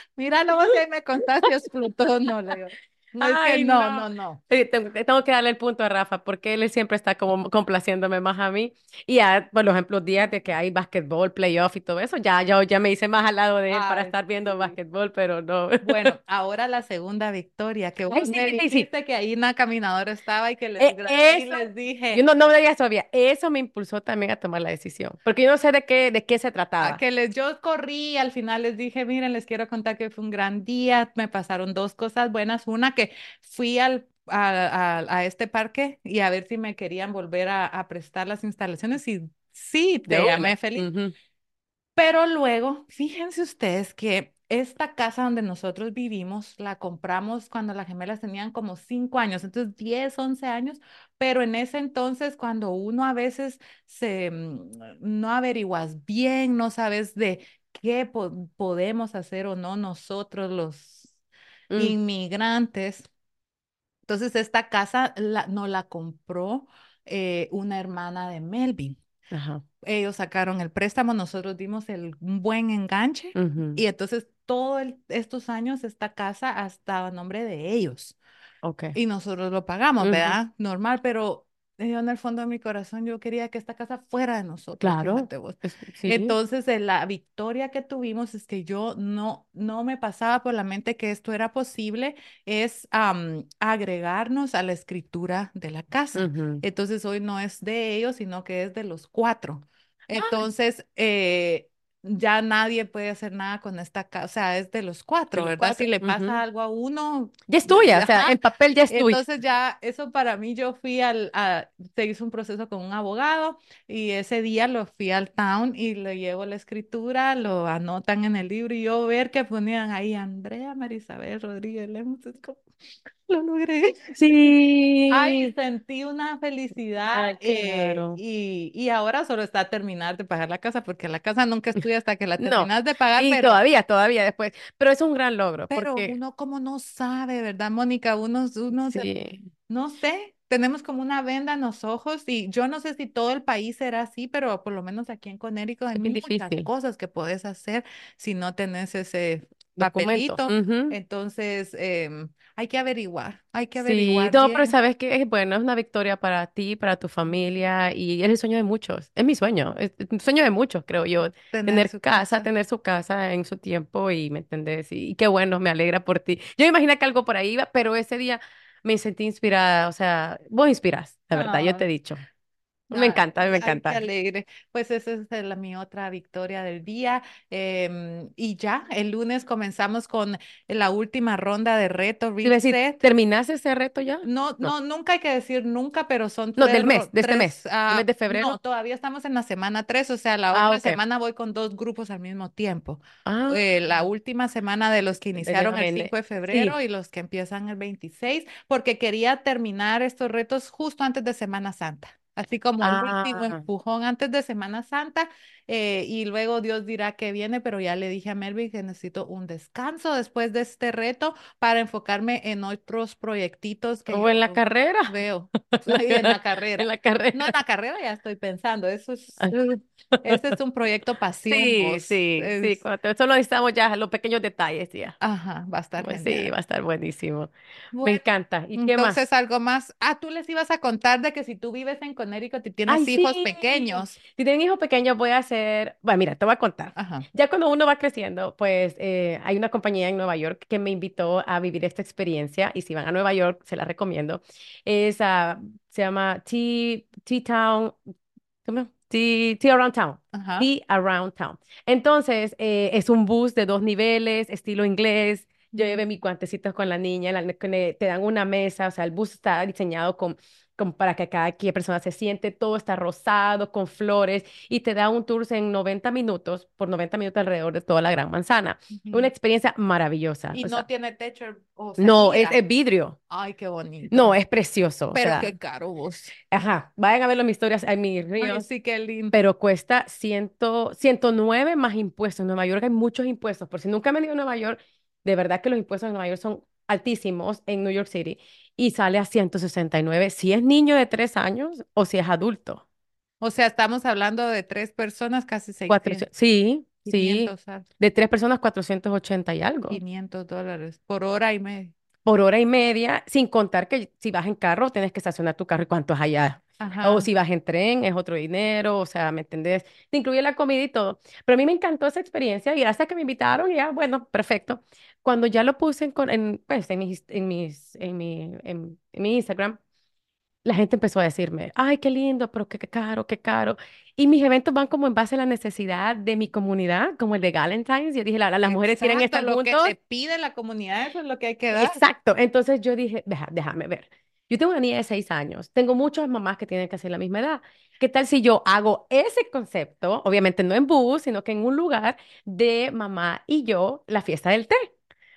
[SPEAKER 1] Vos y ahí me contás si explotó no, le digo. No, es que
[SPEAKER 2] ay,
[SPEAKER 1] no,
[SPEAKER 2] no.
[SPEAKER 1] no,
[SPEAKER 2] tengo, que darle el punto a Rafa porque él siempre está como complaciéndome más a mí. Y ya, por ejemplo, días de que hay basquetbol, playoff y todo eso, ya, ya, ya me hice más al lado de él para
[SPEAKER 1] Ay,
[SPEAKER 2] estar viendo
[SPEAKER 1] sí.
[SPEAKER 2] basquetbol, pero no.
[SPEAKER 1] Bueno, ahora la segunda victoria, que
[SPEAKER 2] Ay,
[SPEAKER 1] vos
[SPEAKER 2] sí,
[SPEAKER 1] me
[SPEAKER 2] sí,
[SPEAKER 1] dijiste que ahí una caminadora estaba y que les
[SPEAKER 2] E-
[SPEAKER 1] grabé y les
[SPEAKER 2] yo
[SPEAKER 1] dije,
[SPEAKER 2] no, no me digas todavía, eso me impulsó también a tomar la decisión, porque yo no sé de qué, de qué se
[SPEAKER 1] a
[SPEAKER 2] trataba.
[SPEAKER 1] que les, yo corrí y al final les dije, miren, les quiero contar que fue un gran día, me pasaron dos cosas buenas, una que fui al, a, a- a este parque y a ver si me querían volver a, a prestar las instalaciones y sí, te llamé feliz, pero luego, fíjense ustedes que esta casa donde nosotros vivimos la compramos cuando las gemelas tenían como cinco años, entonces 10 11 años, pero en ese entonces cuando uno a veces se, mm, no averiguas bien, no sabes de qué po- podemos hacer o no nosotros los
[SPEAKER 2] mm,
[SPEAKER 1] inmigrantes. Entonces esta casa la, no la compró eh, una hermana de Melvin
[SPEAKER 2] ajá,
[SPEAKER 1] ellos sacaron el préstamo, nosotros dimos el un buen enganche y entonces todos estos años esta casa ha estado a nombre de ellos.
[SPEAKER 2] Ok.
[SPEAKER 1] y nosotros lo pagamos. ¿verdad? Normal, pero yo en el fondo de mi corazón yo quería que esta casa fuera de nosotros,
[SPEAKER 2] Claro.
[SPEAKER 1] fíjate vos.
[SPEAKER 2] Es- sí.
[SPEAKER 1] Entonces, la victoria que tuvimos es que yo no, no me pasaba por la mente que esto era posible, es am, agregarnos a la escritura de la casa. Entonces, hoy no es de ellos, sino que es de los cuatro. Entonces, eh, ya nadie puede hacer nada con esta casa, o sea, es de los cuatro,
[SPEAKER 2] los
[SPEAKER 1] ¿verdad? Si
[SPEAKER 2] cuatro,
[SPEAKER 1] le pasa
[SPEAKER 2] ujú.
[SPEAKER 1] algo a uno,
[SPEAKER 2] Ya es tuya, o sea, en papel ya es tuya.
[SPEAKER 1] entonces ya, eso para mí, yo fui al, a, se hizo un proceso con un abogado y ese día lo fui al town y le llevo la escritura, lo anotan en el libro y yo ver que ponían ahí Andrea Marisabel Rodríguez Lemos, es como, lo logré.
[SPEAKER 2] Sí.
[SPEAKER 1] Ay, sentí una felicidad
[SPEAKER 2] Ay,
[SPEAKER 1] eh, y, y ahora solo está terminar de pagar la casa porque la casa nunca es tuya hasta que la
[SPEAKER 2] No,
[SPEAKER 1] terminas de pagar,
[SPEAKER 2] Y
[SPEAKER 1] pero...
[SPEAKER 2] todavía, todavía después. Pero es un gran logro,
[SPEAKER 1] Pero
[SPEAKER 2] porque
[SPEAKER 1] uno como no sabe, ¿verdad, Mónica? Uno, uno se
[SPEAKER 2] sí,
[SPEAKER 1] No sé, tenemos como una venda en los ojos y yo no sé si todo el país será así, pero por lo menos aquí en Connecticut hay
[SPEAKER 2] es
[SPEAKER 1] muchas
[SPEAKER 2] difícil.
[SPEAKER 1] cosas que puedes hacer si no tenés ese
[SPEAKER 2] Documento.
[SPEAKER 1] papelito.
[SPEAKER 2] Ujú.
[SPEAKER 1] Entonces, em, hay que averiguar, hay que
[SPEAKER 2] Sí,
[SPEAKER 1] averiguar
[SPEAKER 2] no, pero
[SPEAKER 1] bien.
[SPEAKER 2] sabes que es bueno, es una victoria para ti, para tu familia y es el sueño de muchos. Es mi sueño, es el sueño de muchos, creo yo.
[SPEAKER 1] Tener
[SPEAKER 2] Tener
[SPEAKER 1] su
[SPEAKER 2] casa,
[SPEAKER 1] casa.
[SPEAKER 2] tener su casa en su tiempo y, ¿me entendés? Y, y qué bueno, me alegra por ti. Yo imagino que algo por ahí iba, pero ese día me sentí inspirada, o sea, vos inspiras, la verdad, yo te he dicho. Me encanta, me
[SPEAKER 1] ay, qué
[SPEAKER 2] encanta.
[SPEAKER 1] alegre. Pues esa es la, mi otra victoria del día. Em, y ya, el lunes comenzamos con la última ronda de reto Reset.
[SPEAKER 2] ¿terminaste ese reto ya?
[SPEAKER 1] No,
[SPEAKER 2] No,
[SPEAKER 1] no, nunca hay que decir nunca, pero son
[SPEAKER 2] no,
[SPEAKER 1] tres,
[SPEAKER 2] del mes, de este mes, el mes
[SPEAKER 1] ah,
[SPEAKER 2] de febrero.
[SPEAKER 1] no, todavía estamos en la semana tres, o sea, la
[SPEAKER 2] Ah,
[SPEAKER 1] otra semana voy con dos grupos al mismo tiempo.
[SPEAKER 2] Ah,
[SPEAKER 1] Eh, la última semana de los que iniciaron el
[SPEAKER 2] déjame,
[SPEAKER 1] 5 de
[SPEAKER 2] sí,
[SPEAKER 1] febrero y los que empiezan el 26, porque quería terminar estos retos justo antes de Semana Santa. Así como el último
[SPEAKER 2] ah,
[SPEAKER 1] empujón antes de Semana Santa, eh, y luego Dios dirá que viene, pero ya le dije a Melvin que necesito un descanso después de este reto para enfocarme en otros proyectitos que
[SPEAKER 2] o en la carrera,
[SPEAKER 1] veo en la
[SPEAKER 2] en
[SPEAKER 1] carrera.
[SPEAKER 2] la
[SPEAKER 1] No,
[SPEAKER 2] carrera.
[SPEAKER 1] en la carrera ya estoy pensando, eso es, ese es un proyecto pasión,
[SPEAKER 2] Sí, sí, sí,
[SPEAKER 1] Es,
[SPEAKER 2] cuando te- solo necesitamos ya los pequeños detalles, ya.
[SPEAKER 1] ajá, va a estar
[SPEAKER 2] Pues sí, va a estar buenísimo. Me
[SPEAKER 1] Bueno,
[SPEAKER 2] encanta. ¿Y qué
[SPEAKER 1] entonces
[SPEAKER 2] más?
[SPEAKER 1] algo más. Ah, tú les ibas a contar de que si tú vives en Connecticut y tienes
[SPEAKER 2] Ay,
[SPEAKER 1] hijos
[SPEAKER 2] sí.
[SPEAKER 1] pequeños.
[SPEAKER 2] Si tienen hijos pequeños, voy a hacer. Bueno, mira, te voy a contar.
[SPEAKER 1] Ajá.
[SPEAKER 2] Ya cuando uno va creciendo, pues eh, hay una compañía en Nueva York que me invitó a vivir esta experiencia y si van a Nueva York, se la recomiendo. Es, ah, se llama Tea, Tea Town, ¿cómo? Tea, Tea Around Town.
[SPEAKER 1] Ajá.
[SPEAKER 2] Tea Around Town. Entonces, eh, es un bus de dos niveles, estilo inglés. Yo llevé mis guantecitos con la niña, la- te dan una mesa, o sea, el bus está diseñado con, para que cada persona se siente, todo está rosado, con flores, y te da un tour en 90 minutos, por 90 minutos alrededor de toda la Gran Manzana. Una experiencia maravillosa.
[SPEAKER 1] Y
[SPEAKER 2] o
[SPEAKER 1] no
[SPEAKER 2] sea,
[SPEAKER 1] tiene techo o se
[SPEAKER 2] no, es, vidrio.
[SPEAKER 1] Ay, qué bonito.
[SPEAKER 2] No, es precioso. O
[SPEAKER 1] Pero
[SPEAKER 2] sea,
[SPEAKER 1] qué caro vos.
[SPEAKER 2] ajá, vayan a ver mis historias en mis
[SPEAKER 1] Ay,
[SPEAKER 2] ríos.
[SPEAKER 1] sí, qué lindo.
[SPEAKER 2] Pero cuesta 100, 109 más impuestos. En Nueva York hay muchos impuestos. Por si nunca me han ido a Nueva York, de verdad que los impuestos en Nueva York son altísimos en New York City y sale a 169 si es niño de tres años o si es adulto.
[SPEAKER 1] O sea, estamos hablando de tres personas, casi 600,
[SPEAKER 2] 400, sí, sí,
[SPEAKER 1] 500, ah,
[SPEAKER 2] de tres personas 480 y algo
[SPEAKER 1] 500 dólares por hora y media.
[SPEAKER 2] Por hora y media, sin contar que si vas en carro tienes que estacionar tu carro y cuánto es allá. O
[SPEAKER 1] Ajá.
[SPEAKER 2] si vas en tren, es otro dinero, o sea, ¿me entendés? Te incluye la comida y todo. Pero a mí me encantó esa experiencia y gracias a que me invitaron, ya, bueno, perfecto. Cuando ya lo puse en, en, pues, en mis, en mis, en mi, en, en mi Instagram, la gente empezó a decirme, ay, qué lindo, pero qué, qué caro, qué caro. Y mis eventos van como en base a la necesidad de mi comunidad, como el de Valentine's. Yo dije, la- las mujeres quieren
[SPEAKER 1] Exacto,
[SPEAKER 2] estar
[SPEAKER 1] lo que
[SPEAKER 2] juntos.
[SPEAKER 1] te pide la comunidad, eso es lo que hay que dar.
[SPEAKER 2] Exacto. Entonces yo dije, "Deja- déjame ver. Yo tengo una niña de seis años. Tengo muchas mamás que tienen que hacer la misma edad. ¿Qué tal si yo hago ese concepto, obviamente no en bus, sino que en un lugar de mamá y yo, la fiesta del té?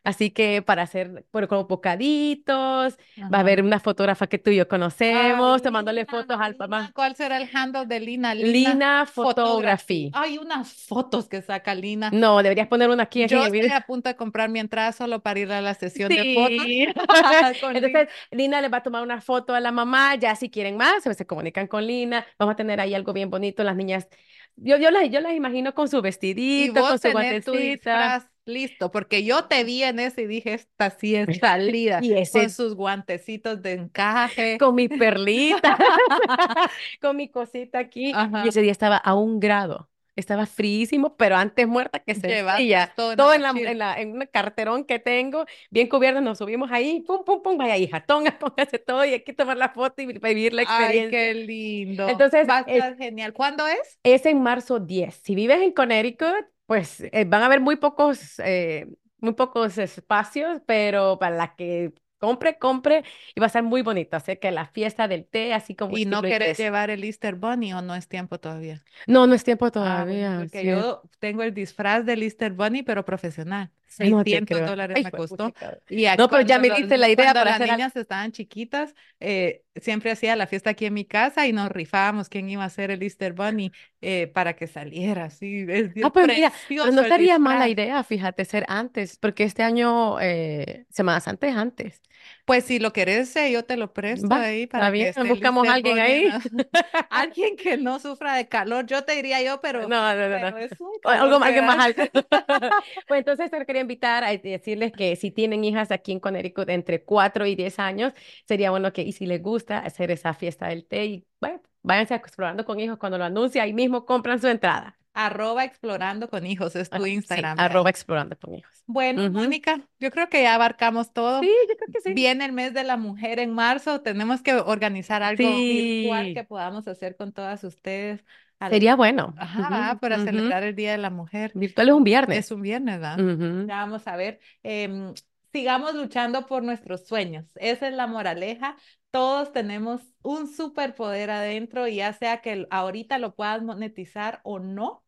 [SPEAKER 2] Así que para hacer por, como bocaditos, va a
[SPEAKER 1] Ajá.
[SPEAKER 2] haber una fotógrafa que tú y yo
[SPEAKER 1] Ay,
[SPEAKER 2] tomándole
[SPEAKER 1] Lina,
[SPEAKER 2] fotos al papá.
[SPEAKER 1] ¿cuál será el handle de Lina? Lina
[SPEAKER 2] Lina
[SPEAKER 1] Photography. Hay unas fotos que saca Lina.
[SPEAKER 2] No, deberías poner una aquí
[SPEAKER 1] Yo estoy a punto de comprar mi entrada solo para ir a la sesión de fotos
[SPEAKER 2] Sí.
[SPEAKER 1] con Lina.
[SPEAKER 2] Entonces, Lina les va a tomar una foto a la mamá, ya si quieren más, se, comunican con Lina, vamos a tener ahí algo bien bonito, las niñas, yo, yo, las, yo las imagino con su
[SPEAKER 1] Y
[SPEAKER 2] vestidito, con
[SPEAKER 1] vos
[SPEAKER 2] su
[SPEAKER 1] tenés tu
[SPEAKER 2] guantecita.
[SPEAKER 1] Listo, porque yo te vi en ese y dije, esta sí es salida,
[SPEAKER 2] Y
[SPEAKER 1] con
[SPEAKER 2] ese
[SPEAKER 1] sus guantecitos de encaje.
[SPEAKER 2] con mi perlita, con mi cosita aquí. Y
[SPEAKER 1] Ajá.
[SPEAKER 2] ese día estaba a un grado. Estaba fríísimo, pero antes muerta que
[SPEAKER 1] Llevaste
[SPEAKER 2] sencilla.
[SPEAKER 1] todo en
[SPEAKER 2] Todo
[SPEAKER 1] la
[SPEAKER 2] en la,
[SPEAKER 1] mochila.
[SPEAKER 2] en la, en un carterón que tengo, bien cubierto, nos subimos ahí, pum, pum, pum, vaya hija, tonga, póngase todo y hay que tomar la foto y vivir la
[SPEAKER 1] Ay,
[SPEAKER 2] experiencia.
[SPEAKER 1] qué lindo.
[SPEAKER 2] Entonces,
[SPEAKER 1] Va a
[SPEAKER 2] es,
[SPEAKER 1] estar genial. ¿Cuándo es?
[SPEAKER 2] es en marzo 10. Si vives en Connecticut, pues eh, van a haber muy pocos, eh, muy pocos espacios, pero para la que compre, compre y va a ser muy bonito. Así que la fiesta del té, así como
[SPEAKER 1] ¿Y no querés
[SPEAKER 2] inglés.
[SPEAKER 1] llevar el Easter Bunny o no es tiempo todavía?
[SPEAKER 2] No, no es tiempo
[SPEAKER 1] Ah,
[SPEAKER 2] todavía.
[SPEAKER 1] porque
[SPEAKER 2] sí.
[SPEAKER 1] yo tengo el disfaz del Easter Bunny, pero profesional.
[SPEAKER 2] Ay, no te
[SPEAKER 1] 600
[SPEAKER 2] creo.
[SPEAKER 1] dólares
[SPEAKER 2] Ay,
[SPEAKER 1] me costó. Y
[SPEAKER 2] No, pero ya me diste la idea para
[SPEAKER 1] las
[SPEAKER 2] hacer algo.
[SPEAKER 1] niñas estaban chiquitas, eh, siempre hacía la fiesta aquí en mi casa y nos rifábamos quién iba a ser el Easter Bunny eh, para que saliera así.
[SPEAKER 2] Ah, pues mira, no
[SPEAKER 1] el
[SPEAKER 2] sería mala idea, fíjate, ser antes, porque este año, eh, Semana Santa es antes.
[SPEAKER 1] Pues si lo querés, eh, yo te lo presto
[SPEAKER 2] Va,
[SPEAKER 1] ahí para que
[SPEAKER 2] bien,
[SPEAKER 1] el
[SPEAKER 2] buscamos a alguien ahí.
[SPEAKER 1] Alguien que no sufra de calor, yo te diría yo, pero,
[SPEAKER 2] No, no, no, no.
[SPEAKER 1] es
[SPEAKER 2] Algo,
[SPEAKER 1] que
[SPEAKER 2] alguien más alto. Pues entonces te quería invitar a decirles que si tienen hijas aquí en Connecticut entre 4 y 10 años, sería bueno que, y si les gusta, hacer esa fiesta del té y bueno, váyanse explorando con hijos cuando lo anuncia, ahí mismo compran su entrada.
[SPEAKER 1] Arroba explorando con hijos, es tu
[SPEAKER 2] Ah, sí,
[SPEAKER 1] Instagram, ¿verdad?
[SPEAKER 2] arroba explorando con hijos.
[SPEAKER 1] Bueno. Mónica, yo creo que ya abarcamos todo.
[SPEAKER 2] Sí, yo creo que sí.
[SPEAKER 1] Viene el mes de la mujer en marzo, tenemos que organizar algo virtual
[SPEAKER 2] Sí,
[SPEAKER 1] que podamos hacer con todas ustedes. al-
[SPEAKER 2] sería bueno.
[SPEAKER 1] Ajá, para celebrar el Día de la Mujer.
[SPEAKER 2] Virtual es un viernes.
[SPEAKER 1] Es un viernes, ¿verdad? Ya vamos a ver. em, sigamos luchando por nuestros sueños. Esa es la moraleja. Todos tenemos un superpoder adentro y ya sea que ahorita lo puedas monetizar o no,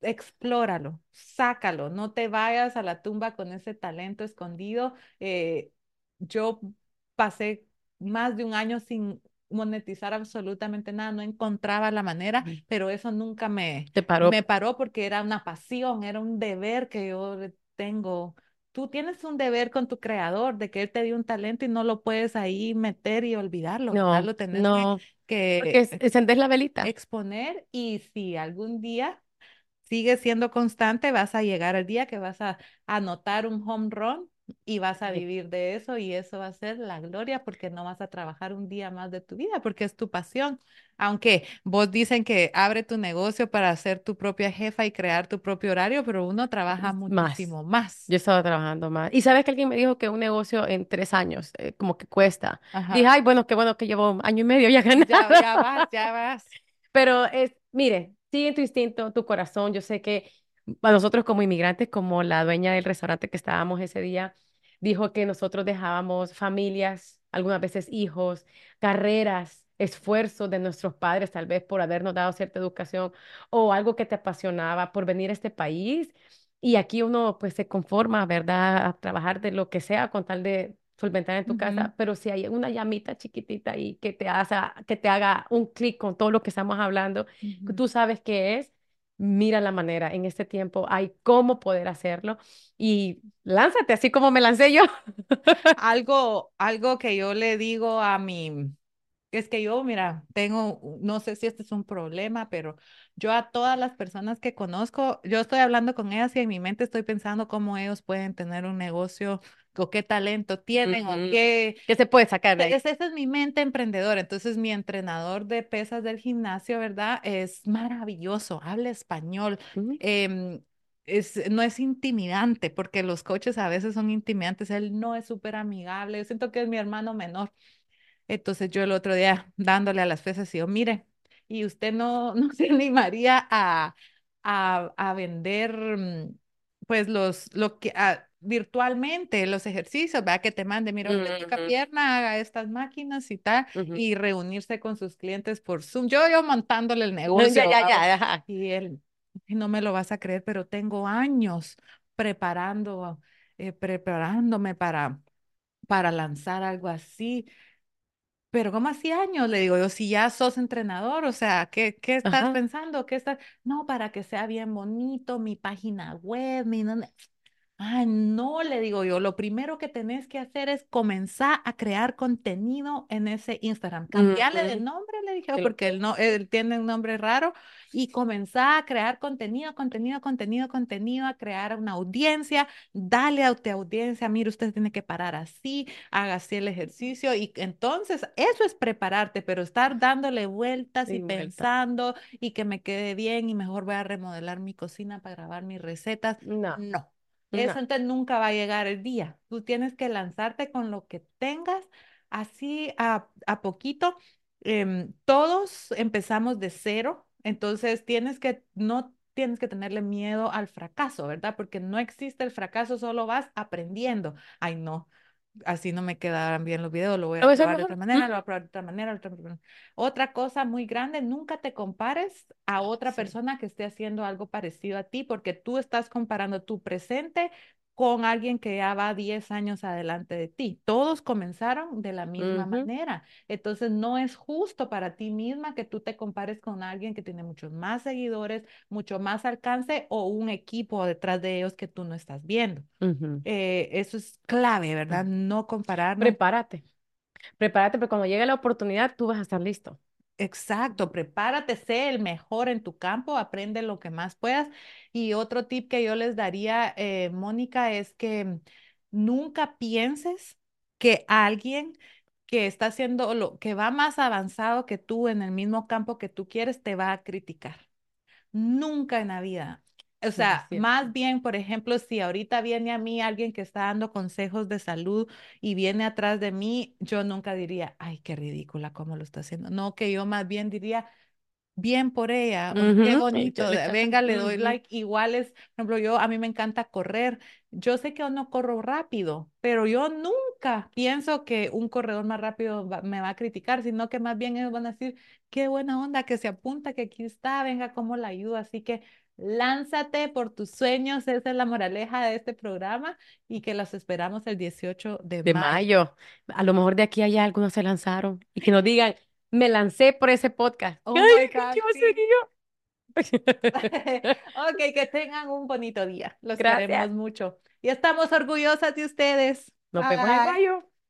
[SPEAKER 1] explóralo, sácalo, no te vayas a la tumba con ese talento escondido. Eh, yo pasé más de un año sin monetizar absolutamente nada, no encontraba la manera, pero eso nunca me,
[SPEAKER 2] Te paró.
[SPEAKER 1] me paró porque era una pasión, era un deber que yo tengo. Tú tienes un deber con tu creador de que él te dio un talento y no lo puedes ahí meter y olvidarlo, ¿verdad?
[SPEAKER 2] No,
[SPEAKER 1] Lo tenés que,
[SPEAKER 2] no,
[SPEAKER 1] que
[SPEAKER 2] porque es- encendés la velita.
[SPEAKER 1] exponer y si algún día sigues siendo constante, vas a llegar al día que vas a anotar un home run y vas a vivir de eso y eso va a ser la gloria porque no vas a trabajar un día más de tu vida porque es tu pasión. Aunque vos dicen que abre tu negocio para ser tu propia jefa y crear tu propio horario, pero uno trabaja
[SPEAKER 2] Más.
[SPEAKER 1] muchísimo más.
[SPEAKER 2] Yo estaba trabajando más. Y sabes que alguien me dijo que un negocio en tres años, eh, como que cuesta. Dije,
[SPEAKER 1] Ajá.
[SPEAKER 2] ay, bueno, qué bueno que llevo un año y medio ya ganando.
[SPEAKER 1] Ya, ya vas, ya vas.
[SPEAKER 2] Pero es, mire, sigue tu instinto, tu corazón. Yo sé que a nosotros como inmigrantes, como la dueña del restaurante que estábamos ese día, dijo que nosotros dejábamos familias, algunas veces hijos, carreras, esfuerzos de nuestros padres, tal vez por habernos dado cierta educación o algo que te apasionaba por venir a este país. Y aquí uno pues se conforma, ¿verdad? A trabajar de lo que sea con tal de solventar en tu
[SPEAKER 1] Ujú,
[SPEAKER 2] casa, pero si hay una llamita chiquitita ahí que te haga, que te haga un clic con todo lo que estamos hablando, que
[SPEAKER 1] ujú.
[SPEAKER 2] tú sabes qué es, mira la manera. En este tiempo hay cómo poder hacerlo y lánzate así como me lancé yo.
[SPEAKER 1] Algo, algo que yo le digo a mi, es que yo, mira, tengo, no sé si este es un problema, pero yo a todas las personas que conozco, yo estoy hablando con ellas y en mi mente estoy pensando cómo ellos pueden tener un negocio, o qué talento tienen, o
[SPEAKER 2] Ujú.
[SPEAKER 1] qué,
[SPEAKER 2] ¿Qué se puede sacar de ahí?
[SPEAKER 1] es- esa es mi mente emprendedora. Entonces, mi entrenador de pesas del gimnasio, ¿verdad? Es maravilloso, habla español.
[SPEAKER 2] Ujú.
[SPEAKER 1] em, es, no es intimidante, porque los coaches a veces son intimidantes. Él no es súper amigable. Yo siento que es mi hermano menor. Entonces, yo el otro día dándole a las pesas, y yo, mire, y usted no, no se animaría a, a, a vender, mm, pues, los, lo que, a- virtualmente, los ejercicios, ¿verdad? Que te mande, mira, hoy le toca
[SPEAKER 2] Ujú,
[SPEAKER 1] pierna, haga estas máquinas y tal,
[SPEAKER 2] ujú.
[SPEAKER 1] y reunirse con sus clientes por Zoom. Yo, yo montándole el
[SPEAKER 2] Ya,
[SPEAKER 1] negocio,
[SPEAKER 2] ya,
[SPEAKER 1] ¿verdad?
[SPEAKER 2] ya, ajá.
[SPEAKER 1] Y él, "Ay, no me lo vas a creer, pero tengo años preparando, eh, preparándome para, para lanzar algo así. Pero ¿cómo así años? Le digo yo, si ya sos entrenador, o sea, ¿qué, qué estás
[SPEAKER 2] Ajá.
[SPEAKER 1] pensando? ¿Qué estás? No, para que sea bien bonito, mi página web, mi... Ah, no, le digo yo, lo primero que tenés que hacer es comenzar a crear contenido en ese Instagram. Cambiarle de nombre, le dije, porque él, no, él tiene un nombre raro, y comenzar a crear contenido, contenido, contenido, contenido, a crear una audiencia, dale a tu audiencia, mire, usted tiene que parar así, haga así el ejercicio, y entonces eso es prepararte, pero estar dándole vueltas y
[SPEAKER 2] y vuelta.
[SPEAKER 1] pensando y que me quede bien y mejor voy a remodelar mi cocina para grabar mis recetas.
[SPEAKER 2] No,
[SPEAKER 1] No. Eso
[SPEAKER 2] no.
[SPEAKER 1] entonces nunca va a llegar el día. Tú tienes que lanzarte con lo que tengas, así a, a poquito. Em, todos empezamos de cero, entonces tienes que, no tienes que tenerle miedo al fracaso, ¿verdad? Porque no existe el fracaso, solo vas aprendiendo. Ay, no, así no me quedarán bien los videos, lo voy a
[SPEAKER 2] ¿Lo ves
[SPEAKER 1] probar de otra manera, lo voy a probar de otra manera, otra. Otra cosa muy grande, nunca te compares a otra
[SPEAKER 2] Sí.
[SPEAKER 1] persona que esté haciendo algo parecido a ti, porque tú estás comparando tu presente con alguien que ya va 10 años adelante de ti. Todos comenzaron de la misma
[SPEAKER 2] Ujú,
[SPEAKER 1] manera. Entonces, no es justo para ti misma que tú te compares con alguien que tiene muchos más seguidores, mucho más alcance o un equipo detrás de ellos que tú no estás viendo. Eh, eso es clave, ¿verdad? No compararnos.
[SPEAKER 2] Prepárate, prepárate, porque cuando llegue la oportunidad, tú vas a estar listo.
[SPEAKER 1] Exacto, prepárate, sé el mejor en tu campo, aprende lo que más puedas. Y otro tip que yo les daría, eh, Mónica, es que nunca pienses que alguien que está haciendo lo que va más avanzado que tú en el mismo campo que tú quieres te va a criticar. Nunca en la vida. O
[SPEAKER 2] Sí,
[SPEAKER 1] sea,
[SPEAKER 2] cierto.
[SPEAKER 1] más bien, por ejemplo, si ahorita viene a mí alguien que está dando consejos de salud y viene atrás de mí, yo nunca diría, ay, qué ridícula cómo lo está haciendo. No, que yo más bien diría, bien por ella, o qué
[SPEAKER 2] Ujú,
[SPEAKER 1] bonito, venga, le doy like. Igual es, por ejemplo, yo, a mí me encanta correr. Yo sé que yo no corro rápido, pero yo nunca pienso que un corredor más rápido va- me va a criticar, sino que más bien ellos van a decir, qué buena onda, que se apunta, que aquí está, venga, cómo la ayudo. Así que lánzate por tus sueños, esa es la moraleja de este programa y que los esperamos el 18 de
[SPEAKER 2] De
[SPEAKER 1] mayo.
[SPEAKER 2] mayo. A lo mejor de aquí a allá algunos se lanzaron y que nos digan, me lancé por ese podcast.
[SPEAKER 1] Oh
[SPEAKER 2] ¡Ay,
[SPEAKER 1] my
[SPEAKER 2] ¿qué
[SPEAKER 1] God, sí. Ok, que tengan un bonito día. Los queremos
[SPEAKER 2] Gracias.
[SPEAKER 1] mucho. Y estamos orgullosas de ustedes.
[SPEAKER 2] Nos vemos en mayo.